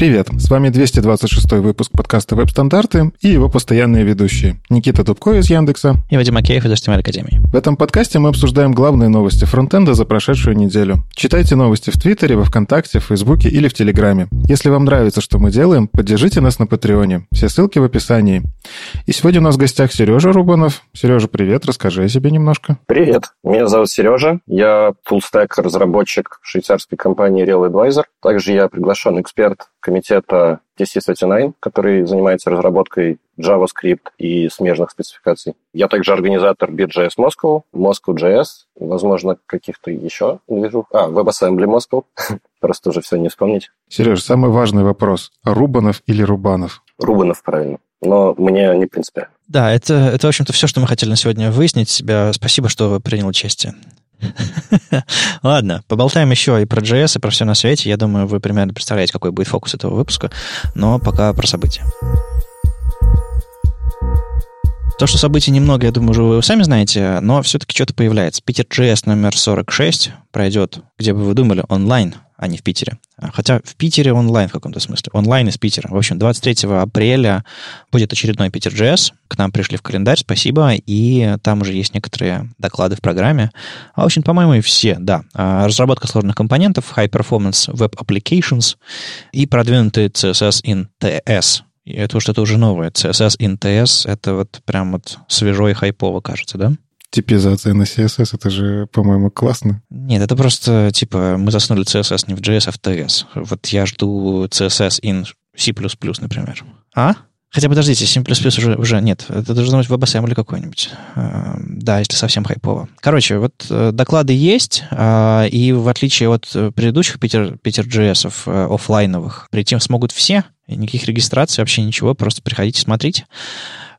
Привет, с вами 226 выпуск подкаста «Веб-стандарты» и его постоянные ведущие. Никита Дубко из Яндекса. И Вадим Макеев из HTML Академии. В этом подкасте мы обсуждаем главные новости фронтенда за прошедшую неделю. Читайте новости в Твиттере, во Вконтакте, в Фейсбуке или в Телеграме. Если вам нравится, что мы делаем, поддержите нас на Патреоне. Все ссылки в описании. И сегодня у нас в гостях Сережа Рубанов. Сережа, привет, расскажи о себе немножко. Привет, меня зовут Сережа. Я фуллстек разработчик швейцарской компании Real Advisor. Также я приглашенный эксперт комитета DC39, который занимается разработкой JavaScript и смежных спецификаций. Я также организатор BitJS Moscow, Moscow.js, возможно, каких-то еще движух. А, WebAssembly Moscow. Просто уже все не вспомнить. Сереж, самый важный вопрос. Рубанов или Рубанов? Рубанов, правильно. Но мне не принципиально. Да, это, это, в общем-то, все, что мы хотели на сегодня выяснить. Себя спасибо, что принял участие. Ладно, поболтаем еще и про JS, и про все на свете. Я думаю, вы примерно представляете, какой будет фокус этого выпуска. Но пока про события. То, что событий немного, я думаю, уже вы сами знаете, но все-таки что-то появляется. Питер JS номер 46 пройдет, где бы вы думали, онлайн а не в Питере. Хотя в Питере онлайн в каком-то смысле. Онлайн из Питера. В общем, 23 апреля будет очередной Питер JS. К нам пришли в календарь, спасибо. И там уже есть некоторые доклады в программе. А, в общем, по-моему, и все, да. А, разработка сложных компонентов, High Performance Web Applications и продвинутый CSS in TS. И это что-то уже новое. CSS in TS — это вот прям вот свежо и хайпово, кажется, да? Типизация на CSS, это же, по-моему, классно. Нет, это просто, типа, мы заснули CSS не в JS, а в TS. Вот я жду CSS in C++, например. А? Хотя, подождите, C++ уже, уже нет. Это должно быть WebAssembly какой-нибудь. А, да, если совсем хайпово. Короче, вот э, доклады есть, а, и в отличие от предыдущих Питер, Питер э, офлайновых, прийти смогут все, никаких регистраций, вообще ничего, просто приходите, смотрите.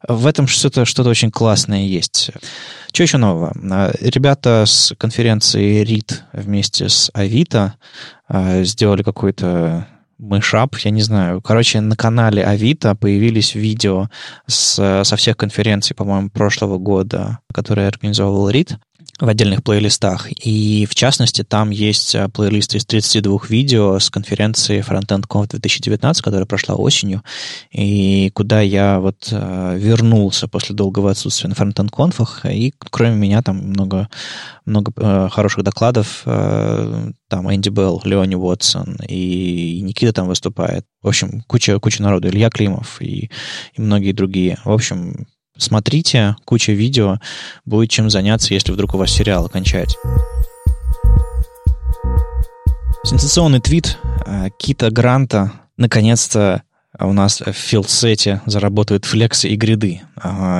В этом что-то что очень классное есть. Что еще нового? А, ребята с конференции RIT вместе с Авито а, сделали какой-то мышап, я не знаю. Короче, на канале Авито появились видео с, со всех конференций, по-моему, прошлого года, которые организовывал РИТ в отдельных плейлистах. И, в частности, там есть э, плейлист из 32 видео с конференции Frontend Conf 2019, которая прошла осенью, и куда я вот э, вернулся после долгого отсутствия на Frontend Conf, и кроме меня там много, много э, хороших докладов, там Энди Белл, Леони Уотсон, и Никита там выступает. В общем, куча, куча народу, Илья Климов и, и многие другие. В общем, Смотрите, куча видео, будет чем заняться, если вдруг у вас сериал окончать. Сенсационный твит э, Кита Гранта. Наконец-то у нас в филдсете заработают флексы и гриды.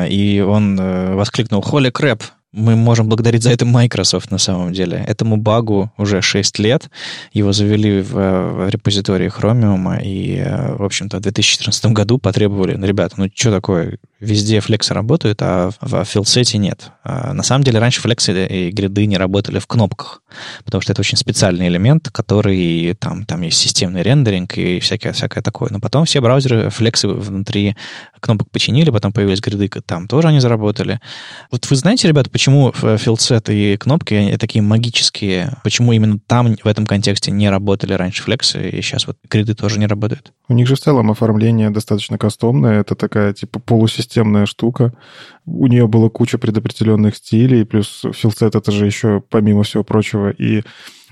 И он э, воскликнул «Холи крэп!» Мы можем благодарить за это Microsoft на самом деле. Этому багу уже 6 лет. Его завели в, в репозитории Chromium, и, э, в общем-то, в 2014 году потребовали, ну, ребята, ну, что такое? Везде флексы работают, а в филдсете нет. А на самом деле, раньше флексы и гриды не работали в кнопках, потому что это очень специальный элемент, который, там, там есть системный рендеринг и всякое, всякое такое. Но потом все браузеры флексы внутри кнопок починили, потом появились гриды, там тоже они заработали. Вот вы знаете, ребята, почему филдсет и кнопки такие магические? Почему именно там, в этом контексте, не работали раньше флексы, и сейчас вот гриды тоже не работают? У них же в целом оформление достаточно кастомное. Это такая, типа, полусистемная штука. У нее была куча предопределенных стилей, плюс филдсет это же еще, помимо всего прочего, и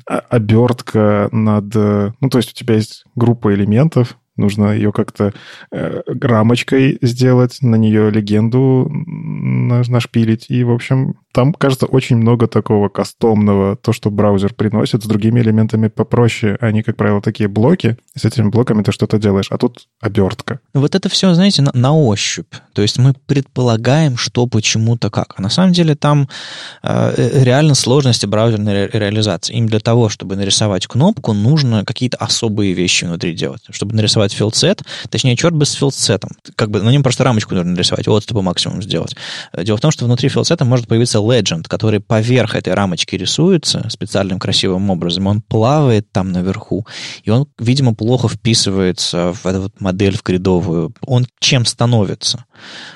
обертка над... Ну, то есть у тебя есть группа элементов, Нужно ее как-то э, рамочкой сделать, на нее легенду нашпилить. И, в общем, там, кажется, очень много такого кастомного, то, что браузер приносит, с другими элементами попроще. Они, как правило, такие блоки, с этими блоками ты что-то делаешь, а тут обертка. Вот это все, знаете, на, на ощупь. То есть мы предполагаем, что почему-то как. А на самом деле там э, э реально сложности браузерной ре- реализации. Им для того, чтобы нарисовать кнопку, нужно какие-то особые вещи внутри делать. Чтобы нарисовать fieldset, точнее, черт бы с fieldset'ом. Как бы на нем просто рамочку нужно нарисовать, отступы максимум сделать. Дело в том, что внутри fieldset'а может появиться legend, который поверх этой рамочки рисуется специальным красивым образом. Он плавает там наверху, и он, видимо, плохо вписывается в эту вот модель в гридовую. Он чем становится?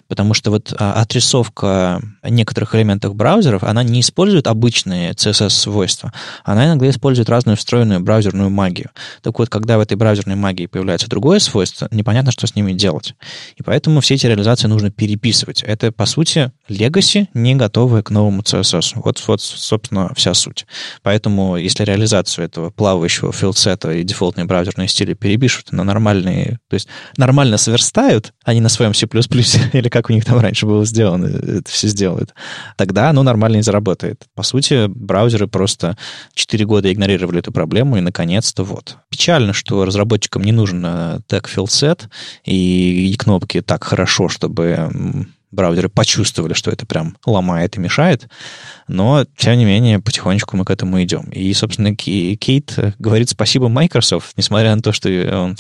Потому что вот а, отрисовка некоторых элементов браузеров, она не использует обычные CSS-свойства, она иногда использует разную встроенную браузерную магию. Так вот, когда в этой браузерной магии появляется другое свойство, непонятно, что с ними делать. И поэтому все эти реализации нужно переписывать. Это, по сути, legacy, не готовая к новому CSS. Вот, вот, собственно, вся суть. Поэтому, если реализацию этого плавающего филдсета и дефолтные браузерные стили перепишут на нормальные, то есть нормально сверстают, а не на своем C++, или как у них там раньше было сделано, это все сделают, тогда оно нормально и заработает. По сути, браузеры просто 4 года игнорировали эту проблему, и наконец-то вот. Печально, что разработчикам не нужен тег филдсет и, и кнопки так хорошо, чтобы браузеры почувствовали, что это прям ломает и мешает. Но, тем не менее, потихонечку мы к этому идем. И, собственно, Кейт говорит спасибо Microsoft, несмотря на то, что он,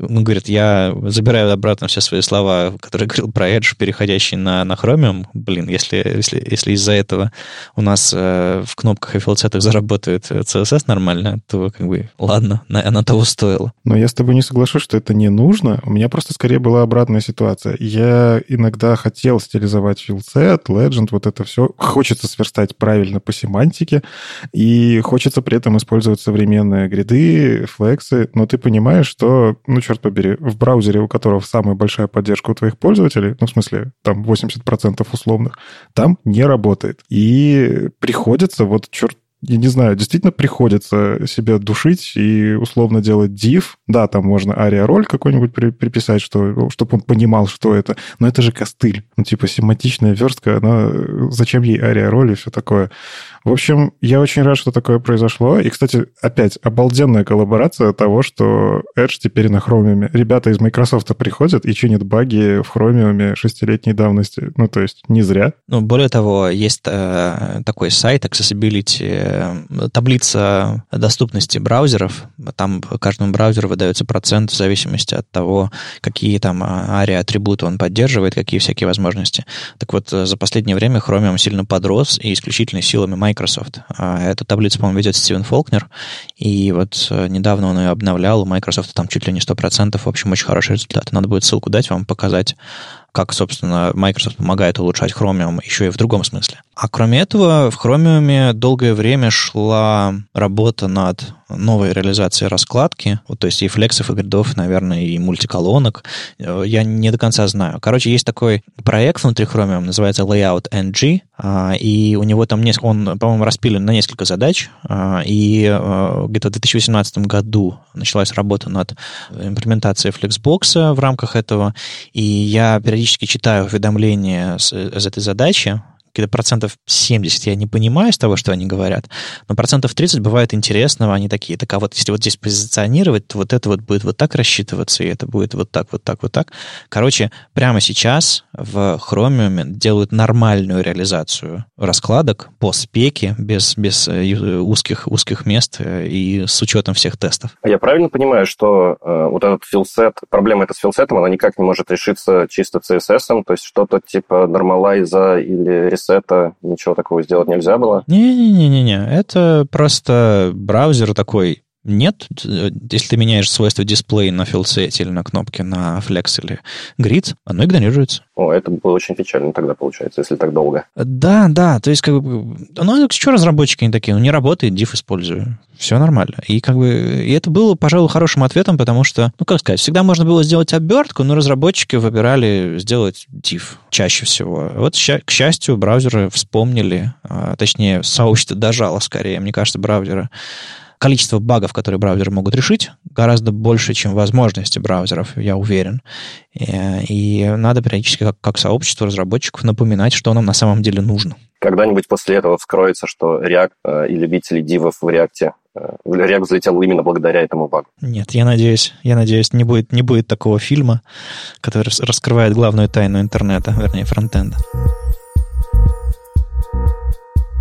он говорит, я забираю обратно все свои слова, которые говорил про Edge, переходящий на, на Chromium. Блин, если, если, если из-за этого у нас э, в кнопках и филдсетах заработает CSS нормально, то как бы ладно, на, она того стоила. Но я с тобой не соглашусь, что это не нужно. У меня просто скорее была обратная ситуация. Я иногда хотел стилизовать филдсет, Legend, вот это все. Хочется сверстать стать правильно по семантике, и хочется при этом использовать современные гриды, флексы, но ты понимаешь, что, ну, черт побери, в браузере, у которого самая большая поддержка у твоих пользователей, ну, в смысле, там 80% условных, там не работает. И приходится, вот, черт я не знаю, действительно приходится себя душить и условно делать div. Да, там можно ария-роль какой-нибудь при, приписать, что, чтобы он понимал, что это. Но это же костыль. Ну, типа, семантичная верстка, она... Зачем ей ария-роль и все такое? В общем, я очень рад, что такое произошло. И, кстати, опять обалденная коллаборация того, что Edge теперь на Chromium. Ребята из Microsoft приходят и чинят баги в Chromium шестилетней давности. Ну, то есть не зря. Ну, более того, есть э, такой сайт Accessibility, э, таблица доступности браузеров. Там каждому браузеру выдается процент в зависимости от того, какие там ARIA-атрибуты он поддерживает, какие всякие возможности. Так вот, э, за последнее время Chromium сильно подрос, и исключительно силами Microsoft. А эту таблицу, по-моему, ведет Стивен Фолкнер, и вот э, недавно он ее обновлял, у Microsoft там чуть ли не 100%, в общем, очень хороший результат. Надо будет ссылку дать вам, показать, как, собственно, Microsoft помогает улучшать Chromium еще и в другом смысле. А кроме этого, в Chromium долгое время шла работа над новой реализацией раскладки, вот, то есть и флексов, и гридов, наверное, и мультиколонок. Э, я не до конца знаю. Короче, есть такой проект внутри Chromium, называется Layout NG, а, и у него там несколько, он, по-моему, распилен на несколько задач, а, и э, где-то в 2018 году началась работа над имплементацией Flexbox в рамках этого, и я периодически читаю уведомления с, с этой задачи, где-то процентов 70 я не понимаю из того, что они говорят, но процентов 30 бывает интересного, они такие, так а вот если вот здесь позиционировать, то вот это вот будет вот так рассчитываться, и это будет вот так, вот так, вот так. Короче, прямо сейчас в Chromium делают нормальную реализацию раскладок по спеке, без, без э, узких, узких мест э, и с учетом всех тестов. Я правильно понимаю, что э, вот этот филсет, проблема эта с филсетом, она никак не может решиться чисто CSS, то есть что-то типа нормалайза или ресета, ничего такого сделать нельзя было? Не-не-не-не, это просто браузер такой, нет, если ты меняешь свойства дисплея на филсете или на кнопке на Flex или Grid, оно игнорируется. О, это было очень печально тогда, получается, если так долго. Да, да, то есть как бы... Ну, что разработчики не такие? Ну, не работает, div использую. Все нормально. И как бы... И это было, пожалуй, хорошим ответом, потому что, ну, как сказать, всегда можно было сделать обертку, но разработчики выбирали сделать div чаще всего. Вот, к счастью, браузеры вспомнили, а, точнее, сообщество дожало скорее, мне кажется, браузеры количество багов, которые браузеры могут решить, гораздо больше, чем возможности браузеров, я уверен. И, и надо периодически, как, как сообщество разработчиков, напоминать, что нам на самом деле нужно. Когда-нибудь после этого вскроется, что React э, и любители дивов в React э, React взлетел именно благодаря этому багу. Нет, я надеюсь, я надеюсь, не будет, не будет такого фильма, который раскрывает главную тайну интернета, вернее, фронтенда.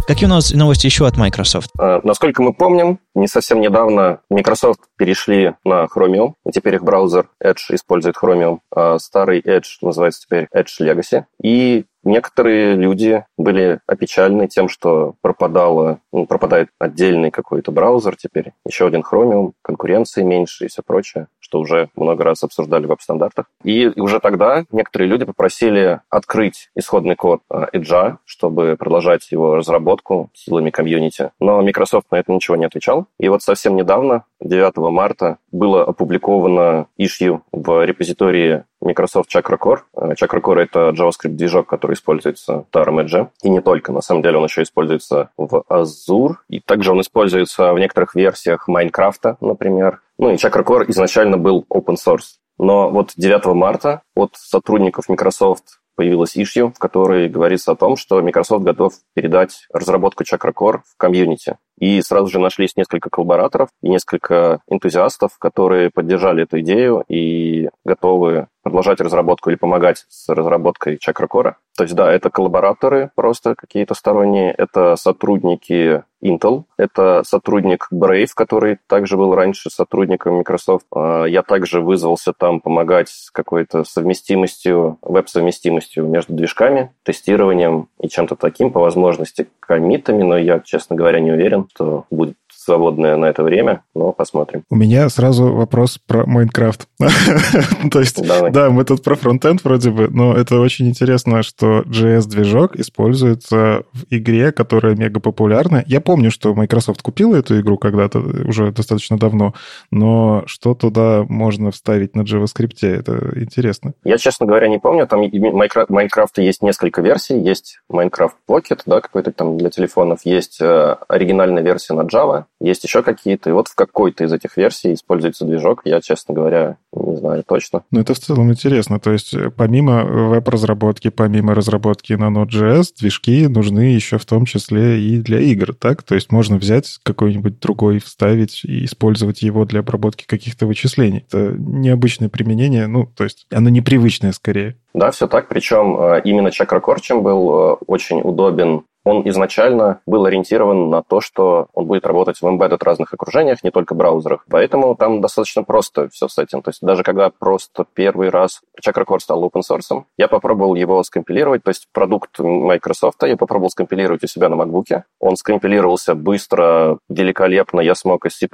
Какие у нас новости еще от Microsoft? Uh, насколько мы помним, не совсем недавно Microsoft перешли на Chromium, и теперь их браузер Edge использует Chromium, а старый Edge называется теперь Edge Legacy. И некоторые люди были опечалены тем, что пропадало, ну, пропадает отдельный какой-то браузер теперь, еще один Chromium, конкуренции меньше и все прочее, что уже много раз обсуждали в веб-стандартах. И уже тогда некоторые люди попросили открыть исходный код э, Edge, чтобы продолжать его разработку силами комьюнити. Но Microsoft на это ничего не отвечал. И вот совсем недавно, 9 марта, было опубликовано issue в репозитории Microsoft Chakra Core. Chakra Core — это JavaScript-движок, который используется в Tarum Edge. И не только. На самом деле он еще используется в Azure. И также он используется в некоторых версиях Майнкрафта, например. Ну и Chakra Core изначально был open source. Но вот 9 марта от сотрудников Microsoft появилась issue, в которой говорится о том, что Microsoft готов передать разработку Chakra Core в комьюнити. И сразу же нашлись несколько коллабораторов и несколько энтузиастов, которые поддержали эту идею и готовы продолжать разработку или помогать с разработкой Чакрокора. То есть, да, это коллабораторы просто какие-то сторонние, это сотрудники Intel, это сотрудник Brave, который также был раньше сотрудником Microsoft. А, я также вызвался там помогать с какой-то совместимостью, веб-совместимостью между движками, тестированием и чем-то таким, по возможности комитами, но я, честно говоря, не уверен, что будет свободное на это время, но посмотрим. У меня сразу вопрос про Майнкрафт. То есть, да, мы тут про фронтенд вроде бы, но это очень интересно, что JS-движок используется в игре, которая мега популярна. Я помню, что Microsoft купила эту игру когда-то, уже достаточно давно, но что туда можно вставить на JavaScript, это интересно. Я, честно говоря, не помню. Там Майнкрафта есть несколько версий. Есть Minecraft Pocket, да, какой-то там для телефонов. Есть э, оригинальная версия на Java. Есть еще какие-то, и вот в какой-то из этих версий используется движок, я, честно говоря, не знаю точно. Ну, это в целом интересно. То есть э, помимо веб-разработки, помимо разработки на Node.js, движки нужны еще в том числе и для игр, так? То есть можно взять какой-нибудь другой, вставить и использовать его для обработки каких-то вычислений. Это необычное применение, ну, то есть оно непривычное скорее. Да, все так. Причем э, именно Chakra Core чем был э, очень удобен он изначально был ориентирован на то, что он будет работать в embedded разных окружениях, не только браузерах. Поэтому там достаточно просто все с этим. То есть даже когда просто первый раз Chakra стал open source, я попробовал его скомпилировать, то есть продукт Microsoft я попробовал скомпилировать у себя на MacBook. Он скомпилировался быстро, великолепно. Я смог из C++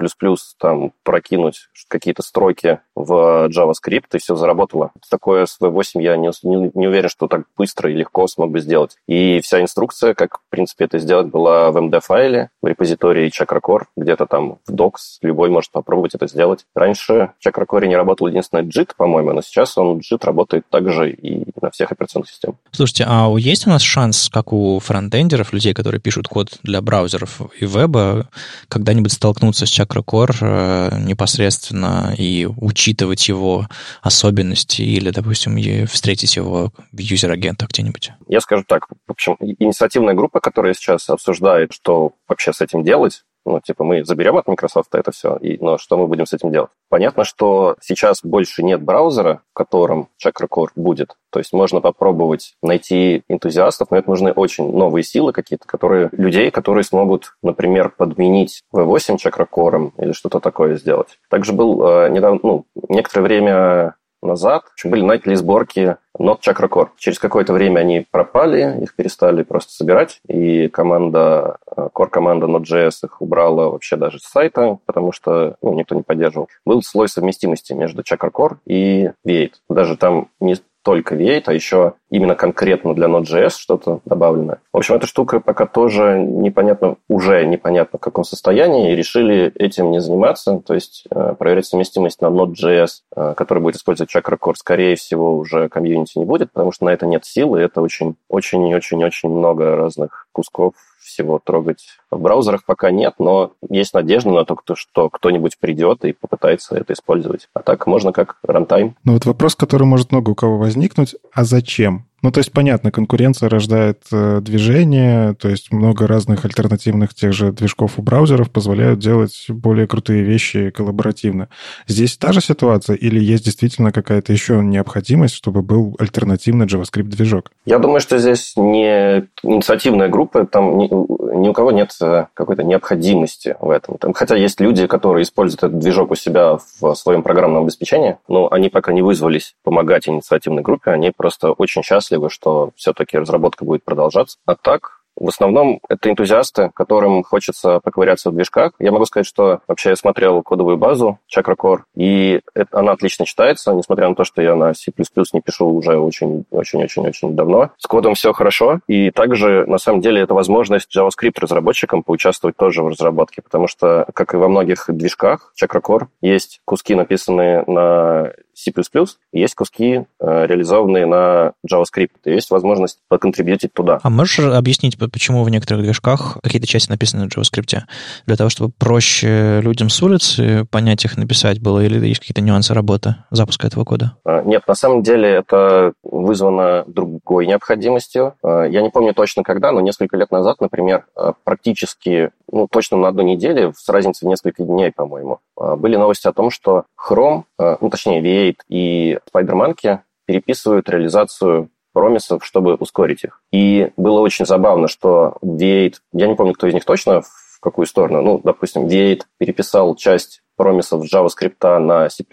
там прокинуть какие-то строки в JavaScript, и все заработало. Такое с V8 я не, не, не уверен, что так быстро и легко смог бы сделать. И вся инструкция, как в принципе, это сделать была в MD-файле, в репозитории ChakraCore, где-то там в Docs, любой может попробовать это сделать. Раньше в ChakraCore не работал единственное JIT, по-моему, но сейчас он JIT работает также и на всех операционных системах. Слушайте, а есть у нас шанс, как у фронтендеров, людей, которые пишут код для браузеров и веба, когда-нибудь столкнуться с ChakraCore э, непосредственно и учитывать его особенности или, допустим, встретить его в юзер-агентах где-нибудь? Я скажу так, в общем, инициативная группа группа, которая сейчас обсуждает, что вообще с этим делать, ну, типа, мы заберем от Microsoft это все, и, но что мы будем с этим делать? Понятно, что сейчас больше нет браузера, в котором Chakra Core будет. То есть можно попробовать найти энтузиастов, но это нужны очень новые силы какие-то, которые людей, которые смогут, например, подменить V8 Chakra Core или что-то такое сделать. Также был э, недавно, ну, некоторое время назад были начали сборки Not Chakra Core. Через какое-то время они пропали, их перестали просто собирать, и команда, э, core команда Node.js их убрала вообще даже с сайта, потому что ну, никто не поддерживал. Был слой совместимости между Chakra Core и V8. Даже там не только V8, а еще именно конкретно для Node.js что-то добавлено. В общем, эта штука пока тоже непонятно, уже непонятно в каком состоянии, и решили этим не заниматься, то есть э, проверять совместимость на Node.js, э, который будет использовать Chakra Core, скорее всего, уже комьюнити не будет, потому что на это нет силы, это очень, очень и очень-очень много разных кусков всего трогать в браузерах пока нет, но есть надежда на то, что кто-нибудь придет и попытается это использовать. А так можно как рантайм. Ну вот вопрос, который может много у кого возникнуть, а зачем? Ну, то есть, понятно, конкуренция рождает э, движение, то есть много разных альтернативных тех же движков у браузеров позволяют делать более крутые вещи коллаборативно. Здесь та же ситуация или есть действительно какая-то еще необходимость, чтобы был альтернативный JavaScript-движок? Я думаю, что здесь не инициативная группа, там ни, ни у кого нет э, какой-то необходимости в этом. Там, хотя есть люди, которые используют этот движок у себя в своем программном обеспечении, но они пока не вызвались помогать инициативной группе, они просто очень счастливы счастливы, что все-таки разработка будет продолжаться. А так, в основном это энтузиасты, которым хочется поковыряться в движках. Я могу сказать, что вообще я смотрел кодовую базу Chakra Core, и это, она отлично читается, несмотря на то, что я на C++ не пишу уже очень-очень-очень-очень давно. С кодом все хорошо, и также, на самом деле, это возможность JavaScript-разработчикам поучаствовать тоже в разработке, потому что, как и во многих движках Chakra Core, есть куски, написанные на C++, есть куски, э, реализованные на JavaScript. И есть возможность поконтрибьютить туда. А можешь объяснить, почему в некоторых движках какие-то части написаны на JavaScript? Для того, чтобы проще людям с улицы понять их, написать было, или есть какие-то нюансы работы запуска этого кода? А, нет, на самом деле это вызвано другой необходимостью. А, я не помню точно когда, но несколько лет назад, например, а, практически, ну, точно на одну неделю, с разницей в несколько дней, по-моему, были новости о том, что Chrome, ну, точнее, V8 и SpiderMonkey переписывают реализацию промисов, чтобы ускорить их. И было очень забавно, что V8, я не помню, кто из них точно, в какую сторону, ну, допустим, V8 переписал часть промисов JavaScript на C++,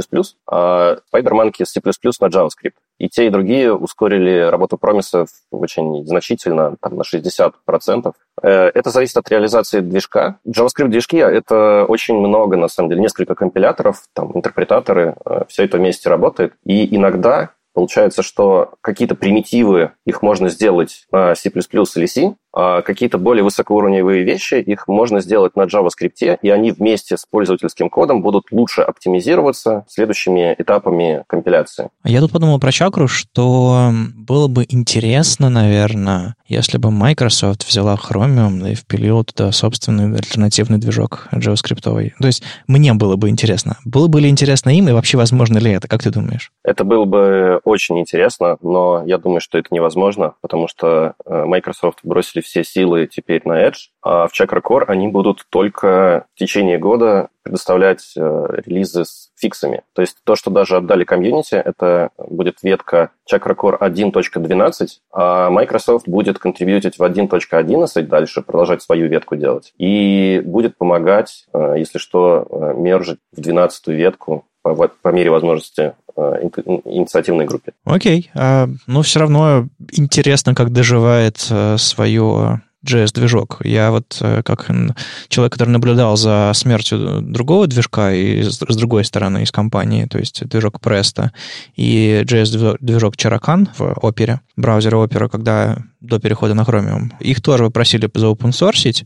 а SpiderMonkey с C++ на JavaScript. И те, и другие ускорили работу промисов очень значительно, там, на 60%. Э, это зависит от реализации движка. JavaScript-движки — это очень много, на самом деле, несколько компиляторов, там, интерпретаторы, э, все это вместе работает. И иногда Получается, что какие-то примитивы, их можно сделать на C++ или C, а какие-то более высокоуровневые вещи, их можно сделать на JavaScript, и они вместе с пользовательским кодом будут лучше оптимизироваться следующими этапами компиляции. Я тут подумал про чакру, что было бы интересно, наверное, если бы Microsoft взяла Chromium и впилила туда собственный альтернативный движок JavaScript. То есть мне было бы интересно. Было бы ли интересно им, и вообще возможно ли это? Как ты думаешь? Это было бы очень интересно, но я думаю, что это невозможно, потому что э, Microsoft бросили все силы теперь на Edge, а в Chakra Core они будут только в течение года предоставлять э, релизы с фиксами. То есть то, что даже отдали комьюнити, это будет ветка Chakra Core 1.12, а Microsoft будет контрибьютить в 1.11 дальше, продолжать свою ветку делать. И будет помогать, э, если что, э, мержить в 12 ветку по, по мере возможности инициативной группе. Окей. А, но все равно интересно, как доживает э, свое JS-движок. Я вот э, как человек, который наблюдал за смертью другого движка и с другой стороны из компании, то есть движок Presto и JS-движок Characan в Opera, браузере Opera, когда до перехода на Chromium. Их тоже просили за open source,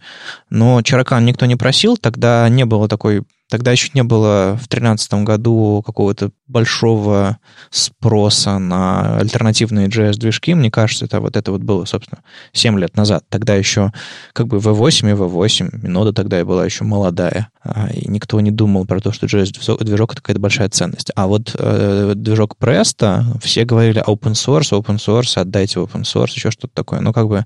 но Characan никто не просил, тогда не было такой Тогда еще не было в 2013 году какого-то большого спроса на альтернативные JS-движки. Мне кажется, это вот это вот было, собственно, 7 лет назад. Тогда еще как бы V8 и V8, нода тогда и была еще молодая. А, и никто не думал про то, что JS-движок — это какая-то большая ценность. А вот э, движок Presto, все говорили open source, open source, отдайте open source, еще что-то такое. Ну, как бы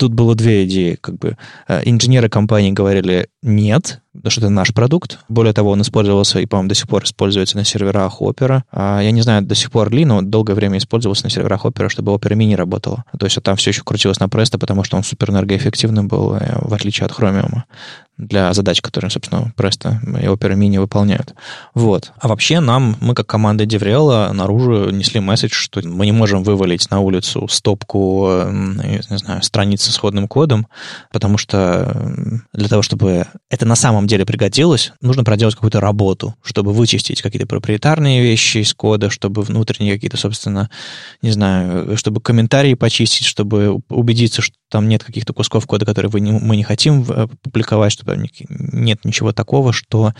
тут было две идеи. Как бы э, инженеры компании говорили нет, потому что это наш продукт. Более того, он использовался и, по-моему, до сих пор используется на серверах Opera. А я не знаю, до сих пор ли, но долгое время использовался на серверах Opera, чтобы Opera Mini работала. То есть там все еще крутилось на Presto, потому что он супер энергоэффективным был, э, в отличие от Chromium для задач, которые, собственно, Presto и Opera Mini выполняют. Вот. А вообще нам, мы как команда DevRel наружу несли месседж, что мы не можем вывалить на улицу стопку, не знаю, страниц с исходным кодом, потому что для того, чтобы это на самом деле пригодилось, нужно проделать какую-то работу, чтобы вычистить какие-то проприетарные вещи из кода, чтобы внутренние какие-то, собственно, не знаю, чтобы комментарии почистить, чтобы убедиться, что там нет каких-то кусков кода, которые вы не, мы не хотим э, публиковать, чтобы нет ничего такого, что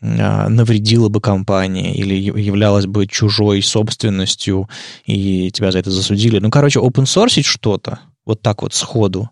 э, навредило бы компании или являлось бы чужой собственностью, и тебя за это засудили. Ну, короче, open source что-то, вот так вот сходу.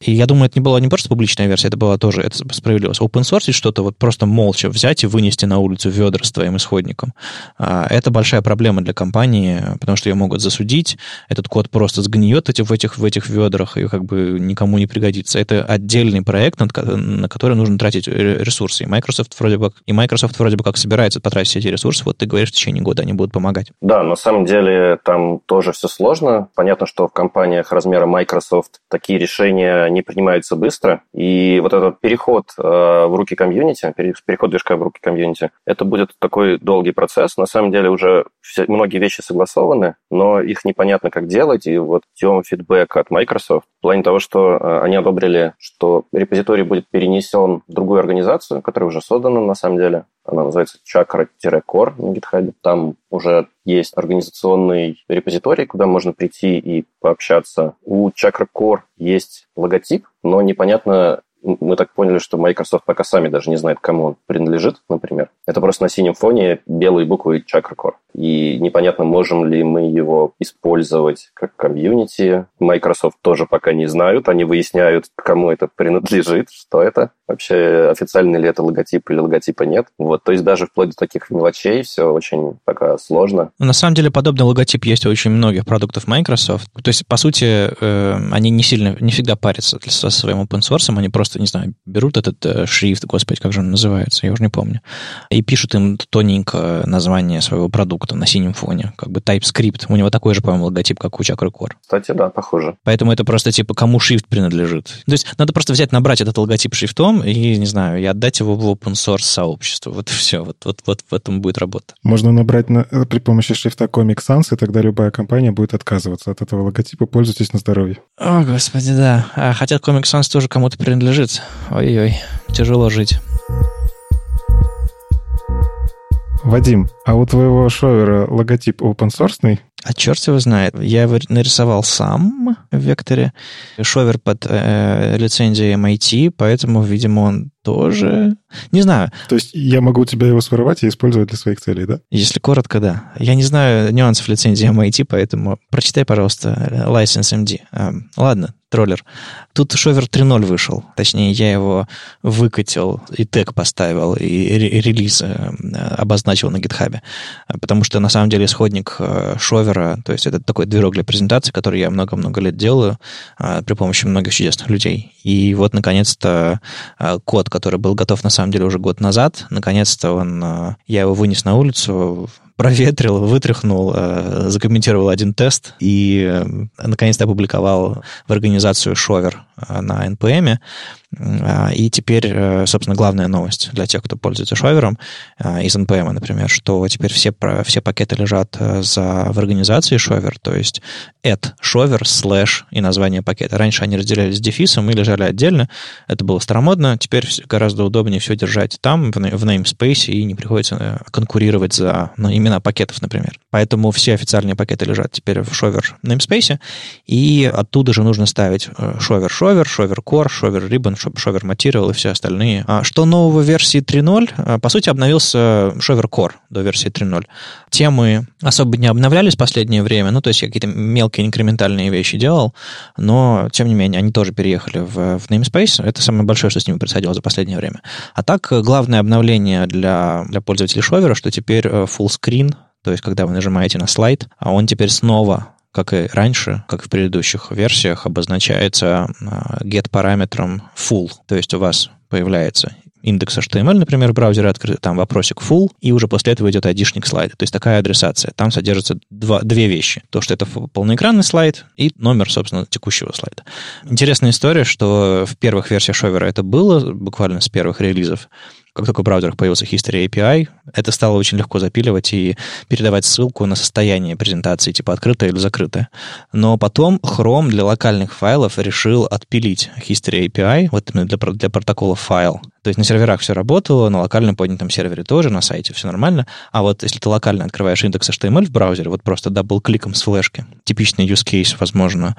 И я думаю, это не была не просто публичная версия, это была тоже, это справедливость. Open source что-то вот просто молча взять и вынести на улицу ведра с твоим исходником. А, это большая проблема для компании, потому что ее могут засудить, этот код просто сгниет эти, в, этих, в этих ведрах и как бы никому не пригодится. Это отдельный проект, на который нужно тратить ресурсы. И Microsoft вроде бы, и Microsoft вроде бы как собирается потратить эти ресурсы, вот ты говоришь, в течение года они будут помогать. Да, на самом деле там тоже все сложно. Понятно, что в компаниях размера Microsoft Microsoft такие решения не принимаются быстро, и вот этот переход э, в руки комьюнити, переход движка в руки комьюнити, это будет такой долгий процесс. На самом деле уже все, многие вещи согласованы, но их непонятно, как делать, и вот ждем фидбэк от Microsoft в плане того, что э, они одобрили, что репозиторий будет перенесен в другую организацию, которая уже создана на самом деле. Она называется chakra-core на GitHub. Там уже есть организационный репозиторий, куда можно прийти и пообщаться. У Chakra Core есть логотип, но непонятно, мы так поняли, что Microsoft пока сами даже не знает, кому он принадлежит, например. Это просто на синем фоне белые буквы Chakra Core. И непонятно, можем ли мы его использовать как комьюнити. Microsoft тоже пока не знают. Они выясняют, кому это принадлежит, что это. Вообще, официальный ли это логотип или логотипа нет. Вот, то есть даже вплоть до таких мелочей все очень пока сложно. На самом деле, подобный логотип есть у очень многих продуктов Microsoft. То есть, по сути, э, они не сильно, не всегда парятся со своим open source, они просто, не знаю, берут этот э, шрифт, господи, как же он называется, я уже не помню, и пишут им тоненько название своего продукта на синем фоне, как бы TypeScript. У него такой же, по-моему, логотип, как у Chakra Core. Кстати, да, похоже. Поэтому это просто типа кому шрифт принадлежит. То есть надо просто взять, набрать этот логотип шрифтом, и, не знаю, и отдать его в open source сообщество. Вот все, вот, вот, вот в этом будет работа. Можно набрать на, при помощи шрифта Comic Sans, и тогда любая компания будет отказываться от этого логотипа. Пользуйтесь на здоровье. О, господи, да. А, хотя Comic Sans тоже кому-то принадлежит. Ой-ой, тяжело жить. Вадим, а у твоего шовера логотип open source? А черт его знает. Я его нарисовал сам в векторе. Шовер под э, лицензией MIT, поэтому, видимо, он тоже... Не знаю. То есть я могу у тебя его своровать и использовать для своих целей, да? Если коротко, да. Я не знаю нюансов лицензии MIT, поэтому прочитай, пожалуйста, License MD. А, ладно, троллер. Тут шовер 3.0 вышел. Точнее, я его выкатил и тег поставил, и релиз э, обозначил на гитхабе. Потому что, на самом деле, исходник э, шовера, то есть это такой движок для презентации, который я много-много лет делаю э, при помощи многих чудесных людей. И вот, наконец-то, код, который был готов, на самом деле, уже год назад, наконец-то он... Я его вынес на улицу, проветрил, вытряхнул, э, закомментировал один тест и э, наконец-то опубликовал в организацию Шовер э, на NPM. И теперь, собственно, главная новость для тех, кто пользуется шовером из NPM, например, что теперь все, все пакеты лежат за, в организации шовер, то есть add шовер слэш и название пакета. Раньше они разделялись дефисом и лежали отдельно. Это было старомодно. Теперь гораздо удобнее все держать там, в, в namespace, и не приходится конкурировать за ну, имена пакетов, например. Поэтому все официальные пакеты лежат теперь в шовер namespace, и оттуда же нужно ставить Shower-Shower, Shower-core, Shower-ribbon, Shower-material и все остальные. А что нового в версии 3.0? А, по сути, обновился Shower-core до версии 3.0. Темы особо не обновлялись в последнее время, ну, то есть какие-то мелкие инкрементальные вещи делал, но, тем не менее, они тоже переехали в, в namespace. Это самое большое, что с ними происходило за последнее время. А так, главное обновление для, для пользователей Shower'а, что теперь э, full screen, то есть когда вы нажимаете на слайд, а он теперь снова как и раньше, как в предыдущих версиях, обозначается а, get параметром full. То есть у вас появляется индекс HTML, например, в браузере открыт, там вопросик full, и уже после этого идет айдишник слайда. То есть такая адресация. Там содержатся два, две вещи. То, что это полноэкранный слайд и номер, собственно, текущего слайда. Интересная история, что в первых версиях шовера это было, буквально с первых релизов, как только в браузерах появился History API, это стало очень легко запиливать и передавать ссылку на состояние презентации, типа открытое или закрытое. Но потом Chrome для локальных файлов решил отпилить History API, вот именно для, для протокола файл. То есть на серверах все работало, на локальном поднятом сервере тоже, на сайте все нормально. А вот если ты локально открываешь index HTML в браузере, вот просто дабл-кликом с флешки, типичный use case, возможно,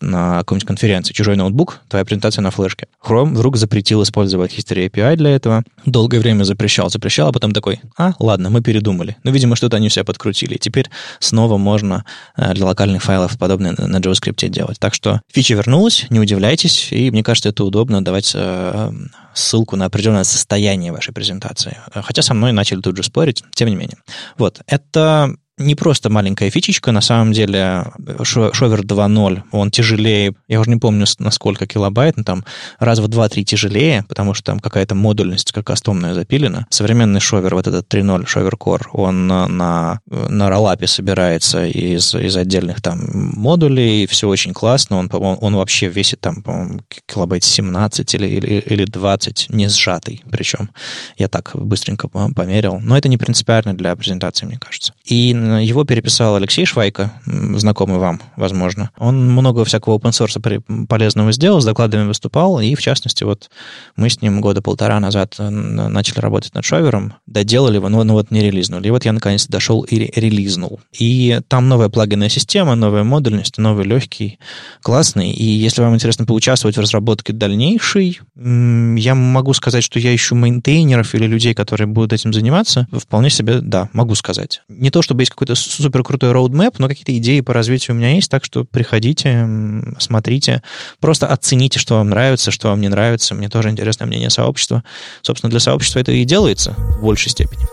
на какой-нибудь конференции, чужой ноутбук, твоя презентация на флешке. Chrome вдруг запретил использовать History API для этого, долгое время запрещал, запрещал, а потом такой, а, ладно, мы передумали. Ну, видимо, что-то они все подкрутили. И теперь снова можно э, для локальных файлов подобное на JavaScript делать. Так что фича вернулась, не удивляйтесь, и мне кажется, это удобно давать э, ссылку на определенное состояние вашей презентации. Хотя со мной начали тут же спорить, тем не менее. Вот, это не просто маленькая фичечка, на самом деле шовер 2.0, он тяжелее, я уже не помню, на сколько килобайт, но там раз в 2-3 тяжелее, потому что там какая-то модульность как кастомная запилена. Современный шовер, вот этот 3.0 шовер Core, он на, на, роллапе собирается из, из отдельных там модулей, все очень классно, он, он, он вообще весит там, по-моему, килобайт 17 или, или, или 20, не сжатый причем. Я так быстренько померил. Но это не принципиально для презентации, мне кажется. И его переписал Алексей Швайко, знакомый вам, возможно. Он много всякого open source полезного сделал, с докладами выступал, и, в частности, вот мы с ним года полтора назад э, начали работать над шовером, доделали его, но, но вот не релизнули. И вот я наконец дошел и релизнул. И там новая плагинная система, новая модульность, новый легкий, классный. И если вам интересно поучаствовать в разработке дальнейшей, я могу сказать, что я ищу мейнтейнеров или людей, которые будут этим заниматься. Вполне себе, да, могу сказать. Не то, чтобы есть какой-то супер крутой роудмэп, но какие-то идеи по развитию у меня есть, так что приходите, смотрите, просто оцените, что вам нравится, что вам не нравится. Мне тоже интересно мнение сообщества. Собственно, для сообщества это и делается в большей степени.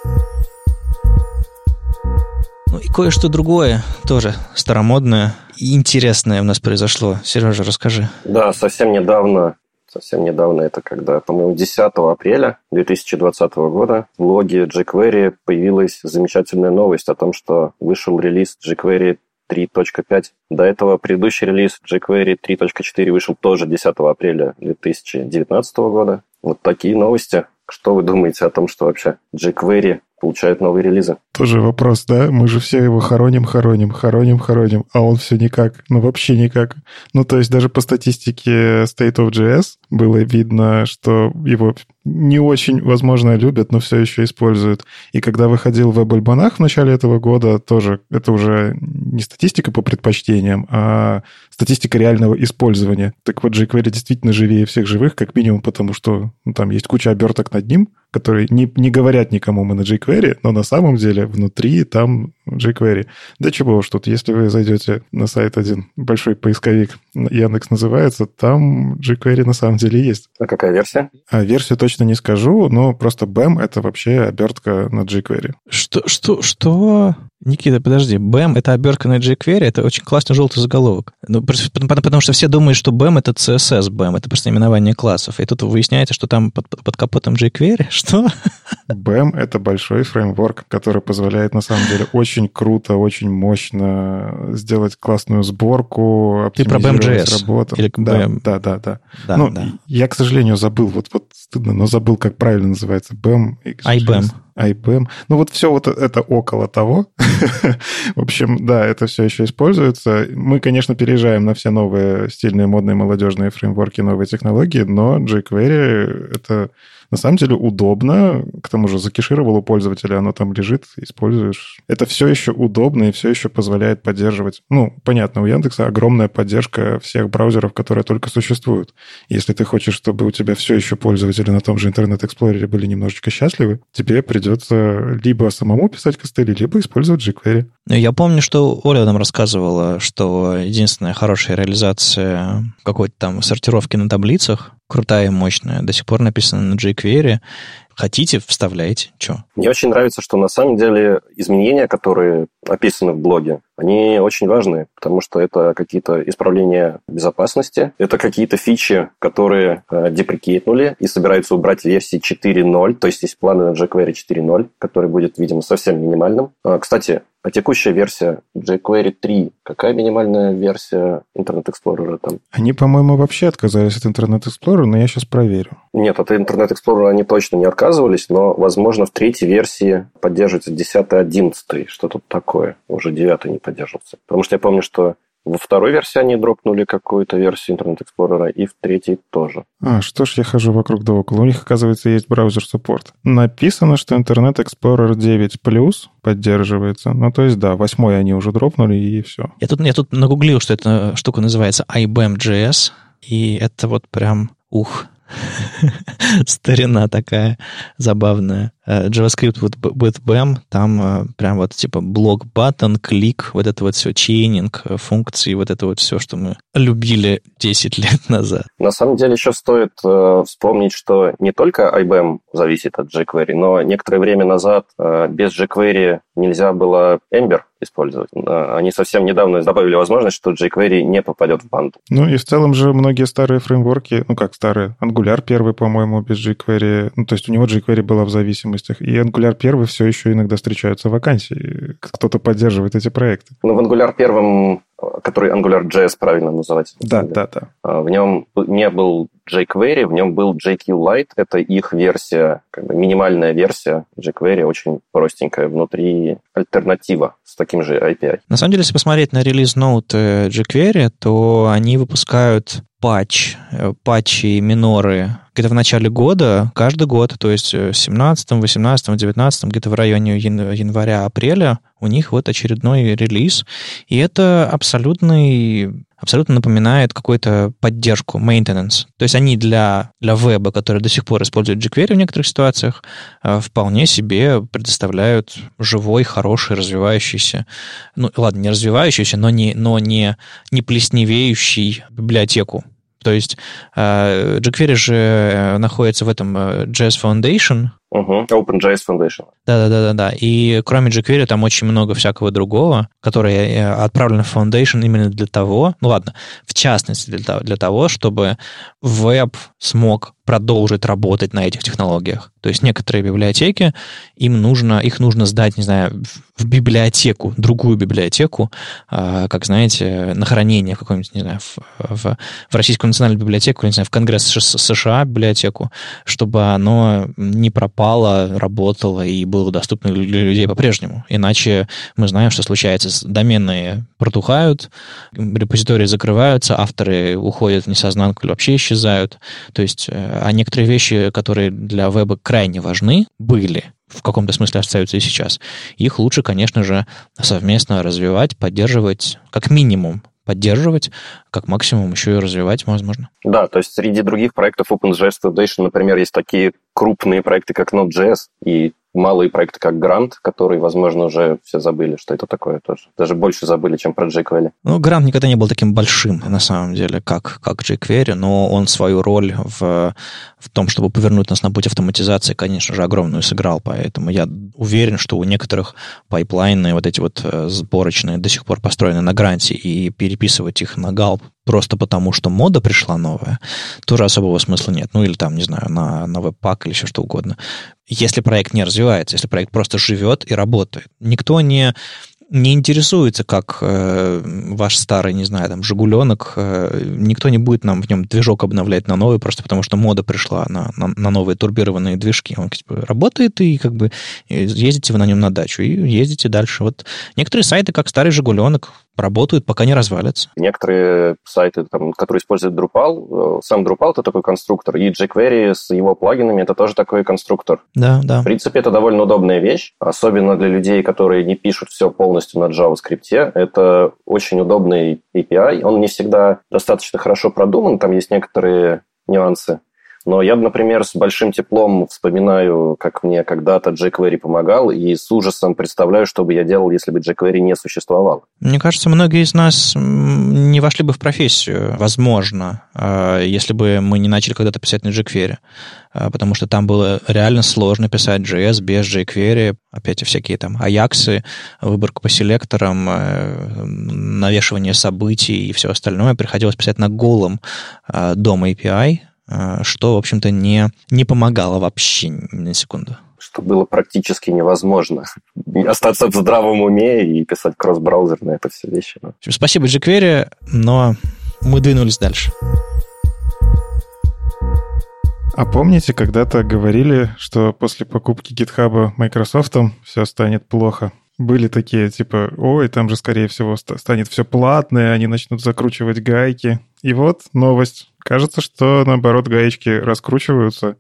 Ну и кое-что другое, тоже старомодное и интересное у нас произошло. Сережа, расскажи. Да, совсем недавно совсем недавно, это когда, по-моему, 10 апреля 2020 года в блоге jQuery появилась замечательная новость о том, что вышел релиз jQuery 3.5. До этого предыдущий релиз jQuery 3.4 вышел тоже 10 апреля 2019 года. Вот такие новости. Что вы думаете о том, что вообще jQuery получает новые релизы. Тоже вопрос, да? Мы же все его хороним, хороним, хороним, хороним, а он все никак, ну вообще никак. Ну то есть даже по статистике State of JS было видно, что его не очень, возможно, любят, но все еще используют. И когда выходил в альбанах в начале этого года, тоже это уже не статистика по предпочтениям, а статистика реального использования. Так вот, jQuery действительно живее всех живых, как минимум потому, что ну, там есть куча оберток над ним, которые не, не говорят никому мы на jQuery, но на самом деле внутри там jQuery. Да чего уж тут, если вы зайдете на сайт один, большой поисковик, Яндекс называется, там jQuery на самом деле есть. А какая версия? А версию точно не скажу, но просто BAM — это вообще обертка на jQuery. Что? Что? Что? Никита, подожди, BAM — это обертка на jQuery, это очень классный желтый заголовок. Ну, потому что все думают, что BAM — это CSS BAM, это просто именование классов. И тут выясняется, что там под, под капотом jQuery. Что? BAM — это большой фреймворк, который позволяет, на самом деле, очень круто, очень мощно сделать классную сборку, Ты про BAM.js? Работу. Или да, BAM. да, да, да. да, ну, да. Я, к сожалению, забыл, вот, вот стыдно, но забыл, как правильно называется. BAM. IBAM. IBM. Ну вот все вот это около того. В общем, да, это все еще используется. Мы, конечно, переезжаем на все новые стильные, модные, молодежные фреймворки, новые технологии, но jQuery — это на самом деле удобно, к тому же закешировал у пользователя, оно там лежит, используешь. Это все еще удобно и все еще позволяет поддерживать. Ну, понятно, у Яндекса огромная поддержка всех браузеров, которые только существуют. Если ты хочешь, чтобы у тебя все еще пользователи на том же Explorer были немножечко счастливы, тебе придется либо самому писать костыли, либо использовать jQuery. Я помню, что Оля нам рассказывала, что единственная хорошая реализация какой-то там сортировки на таблицах крутая и мощная, до сих пор написана на jQuery. Хотите, вставляйте. Че? Мне очень нравится, что на самом деле изменения, которые описаны в блоге, они очень важны, потому что это какие-то исправления безопасности, это какие-то фичи, которые э, деприкейтнули и собираются убрать в версии 4.0, то есть есть планы на jQuery 4.0, который будет, видимо, совсем минимальным. А, кстати, а текущая версия jQuery 3, какая минимальная версия Internet Explorer там? Они, по-моему, вообще отказались от Internet Explorer, но я сейчас проверю. Нет, от Internet Explorer они точно не отказывались, но, возможно, в третьей версии поддерживается 10 11 что тут такое. Уже 9 не поддерживается. Потому что я помню, что во второй версии они дропнули какую-то версию Internet Explorer, и в третьей тоже. А, что ж я хожу вокруг да около. У них, оказывается, есть браузер-саппорт. Написано, что Internet Explorer 9 Plus поддерживается. Ну, то есть, да, восьмой они уже дропнули, и все. Я тут, я тут нагуглил, что эта штука называется IBM.js, и это вот прям, ух, Старина такая забавная. Э, JavaScript with, with BAM, там э, прям вот типа блок button, клик, вот это вот все, чейнинг, э, функции, вот это вот все, что мы любили 10 лет назад. На самом деле еще стоит э, вспомнить, что не только IBM зависит от jQuery, но некоторое время назад э, без jQuery нельзя было Ember использовать. Они совсем недавно добавили возможность, что jQuery не попадет в банду. Ну и в целом же многие старые фреймворки, ну как старые, Angular первый, по-моему, без jQuery, ну то есть у него jQuery была в зависимостях, и Angular первый все еще иногда встречаются вакансии, кто-то поддерживает эти проекты. Ну в Angular первом который AngularJS правильно называть. Да, да, да. А, в нем не был jQuery, в нем был JQLite. Это их версия, как бы минимальная версия jQuery, очень простенькая. Внутри альтернатива с таким же API. На самом деле, если посмотреть на релиз ноут jQuery, то они выпускают патч, э, патчи миноры где-то в начале года, каждый год, то есть в 17, 18, 19, где-то в районе января-апреля у них вот очередной релиз. И это абсолютный абсолютно напоминает какую-то поддержку, maintenance. То есть они для, для веба, который до сих пор использует jQuery в некоторых ситуациях, э, вполне себе предоставляют живой, хороший, развивающийся, ну ладно, не развивающийся, но не, но не, не плесневеющий библиотеку то есть э, jQuery же э, находится в этом э, JS Foundation, Угу, OpenJS Foundation. Да-да-да-да. И кроме jQuery там очень много всякого другого, которое э, отправлено в Foundation именно для того, ну ладно, в частности для того, для того чтобы веб смог продолжить работать на этих технологиях. То есть некоторые библиотеки, им нужно, их нужно сдать, не знаю, в библиотеку, другую библиотеку, а, как, знаете, на хранение в какой-нибудь, не знаю, в, в, в Российскую национальную библиотеку, не знаю, в Конгресс США библиотеку, чтобы оно не пропало пропало, работало и было доступно для людей по-прежнему. Иначе мы знаем, что случается. Доменные протухают, репозитории закрываются, авторы уходят в несознанку или вообще исчезают. То есть, э, а некоторые вещи, которые для веба крайне важны, были, в каком-то смысле остаются и сейчас. Их лучше, конечно же, совместно развивать, поддерживать, как минимум, поддерживать, как максимум еще и развивать, возможно. Да, то есть среди других проектов OpenJS Foundation, например, есть такие крупные проекты, как Node.js, и малые проекты, как Grant, которые, возможно, уже все забыли, что это такое тоже. Даже больше забыли, чем про jQuery. Ну, Grunt никогда не был таким большим, на самом деле, как, как jQuery, но он свою роль в, в том, чтобы повернуть нас на путь автоматизации, конечно же, огромную сыграл, поэтому я уверен, что у некоторых пайплайны, вот эти вот э, сборочные, до сих пор построены на Grunt'е, и переписывать их на Gulp просто потому, что мода пришла новая, тоже особого смысла нет. Ну, или там, не знаю, на, на webpack или еще что угодно. Если проект не развивается, если проект просто живет и работает. Никто не не интересуется, как э, ваш старый, не знаю, там, «Жигуленок», э, никто не будет нам в нем движок обновлять на новый, просто потому что мода пришла на, на, на новые турбированные движки. Он типа, работает, и как бы ездите вы на нем на дачу, и ездите дальше. Вот некоторые сайты, как старый «Жигуленок», работают, пока не развалятся. Некоторые сайты, там, которые используют Drupal, э, сам Drupal — это такой конструктор, и jQuery с его плагинами — это тоже такой конструктор. Да, да. В принципе, это довольно удобная вещь, особенно для людей, которые не пишут все полностью на JavaScript. Это очень удобный API, он не всегда достаточно хорошо продуман, там есть некоторые нюансы. Но я, например, с большим теплом вспоминаю, как мне когда-то jQuery помогал, и с ужасом представляю, что бы я делал, если бы jQuery не существовал. Мне кажется, многие из нас не вошли бы в профессию, возможно, а, если бы мы не начали когда-то писать на jQuery. А, потому что там было реально сложно писать JS без jQuery, опять всякие там аяксы, выборка по селекторам, э, навешивание событий и все остальное приходилось писать на голом а, дом API, Э, что, в общем-то, не, не помогало вообще ни на секунду. Что было практически невозможно. Остаться в здравом уме и писать кросс-браузер на это все вещи. Спасибо jQuery, но мы двинулись дальше. А помните, когда-то говорили, что после покупки GitHub Microsoft все станет плохо? Были такие, типа, ой, там же, скорее всего, станет все платное, они начнут закручивать гайки. И вот новость. Кажется, что, наоборот, гаечки раскручиваются.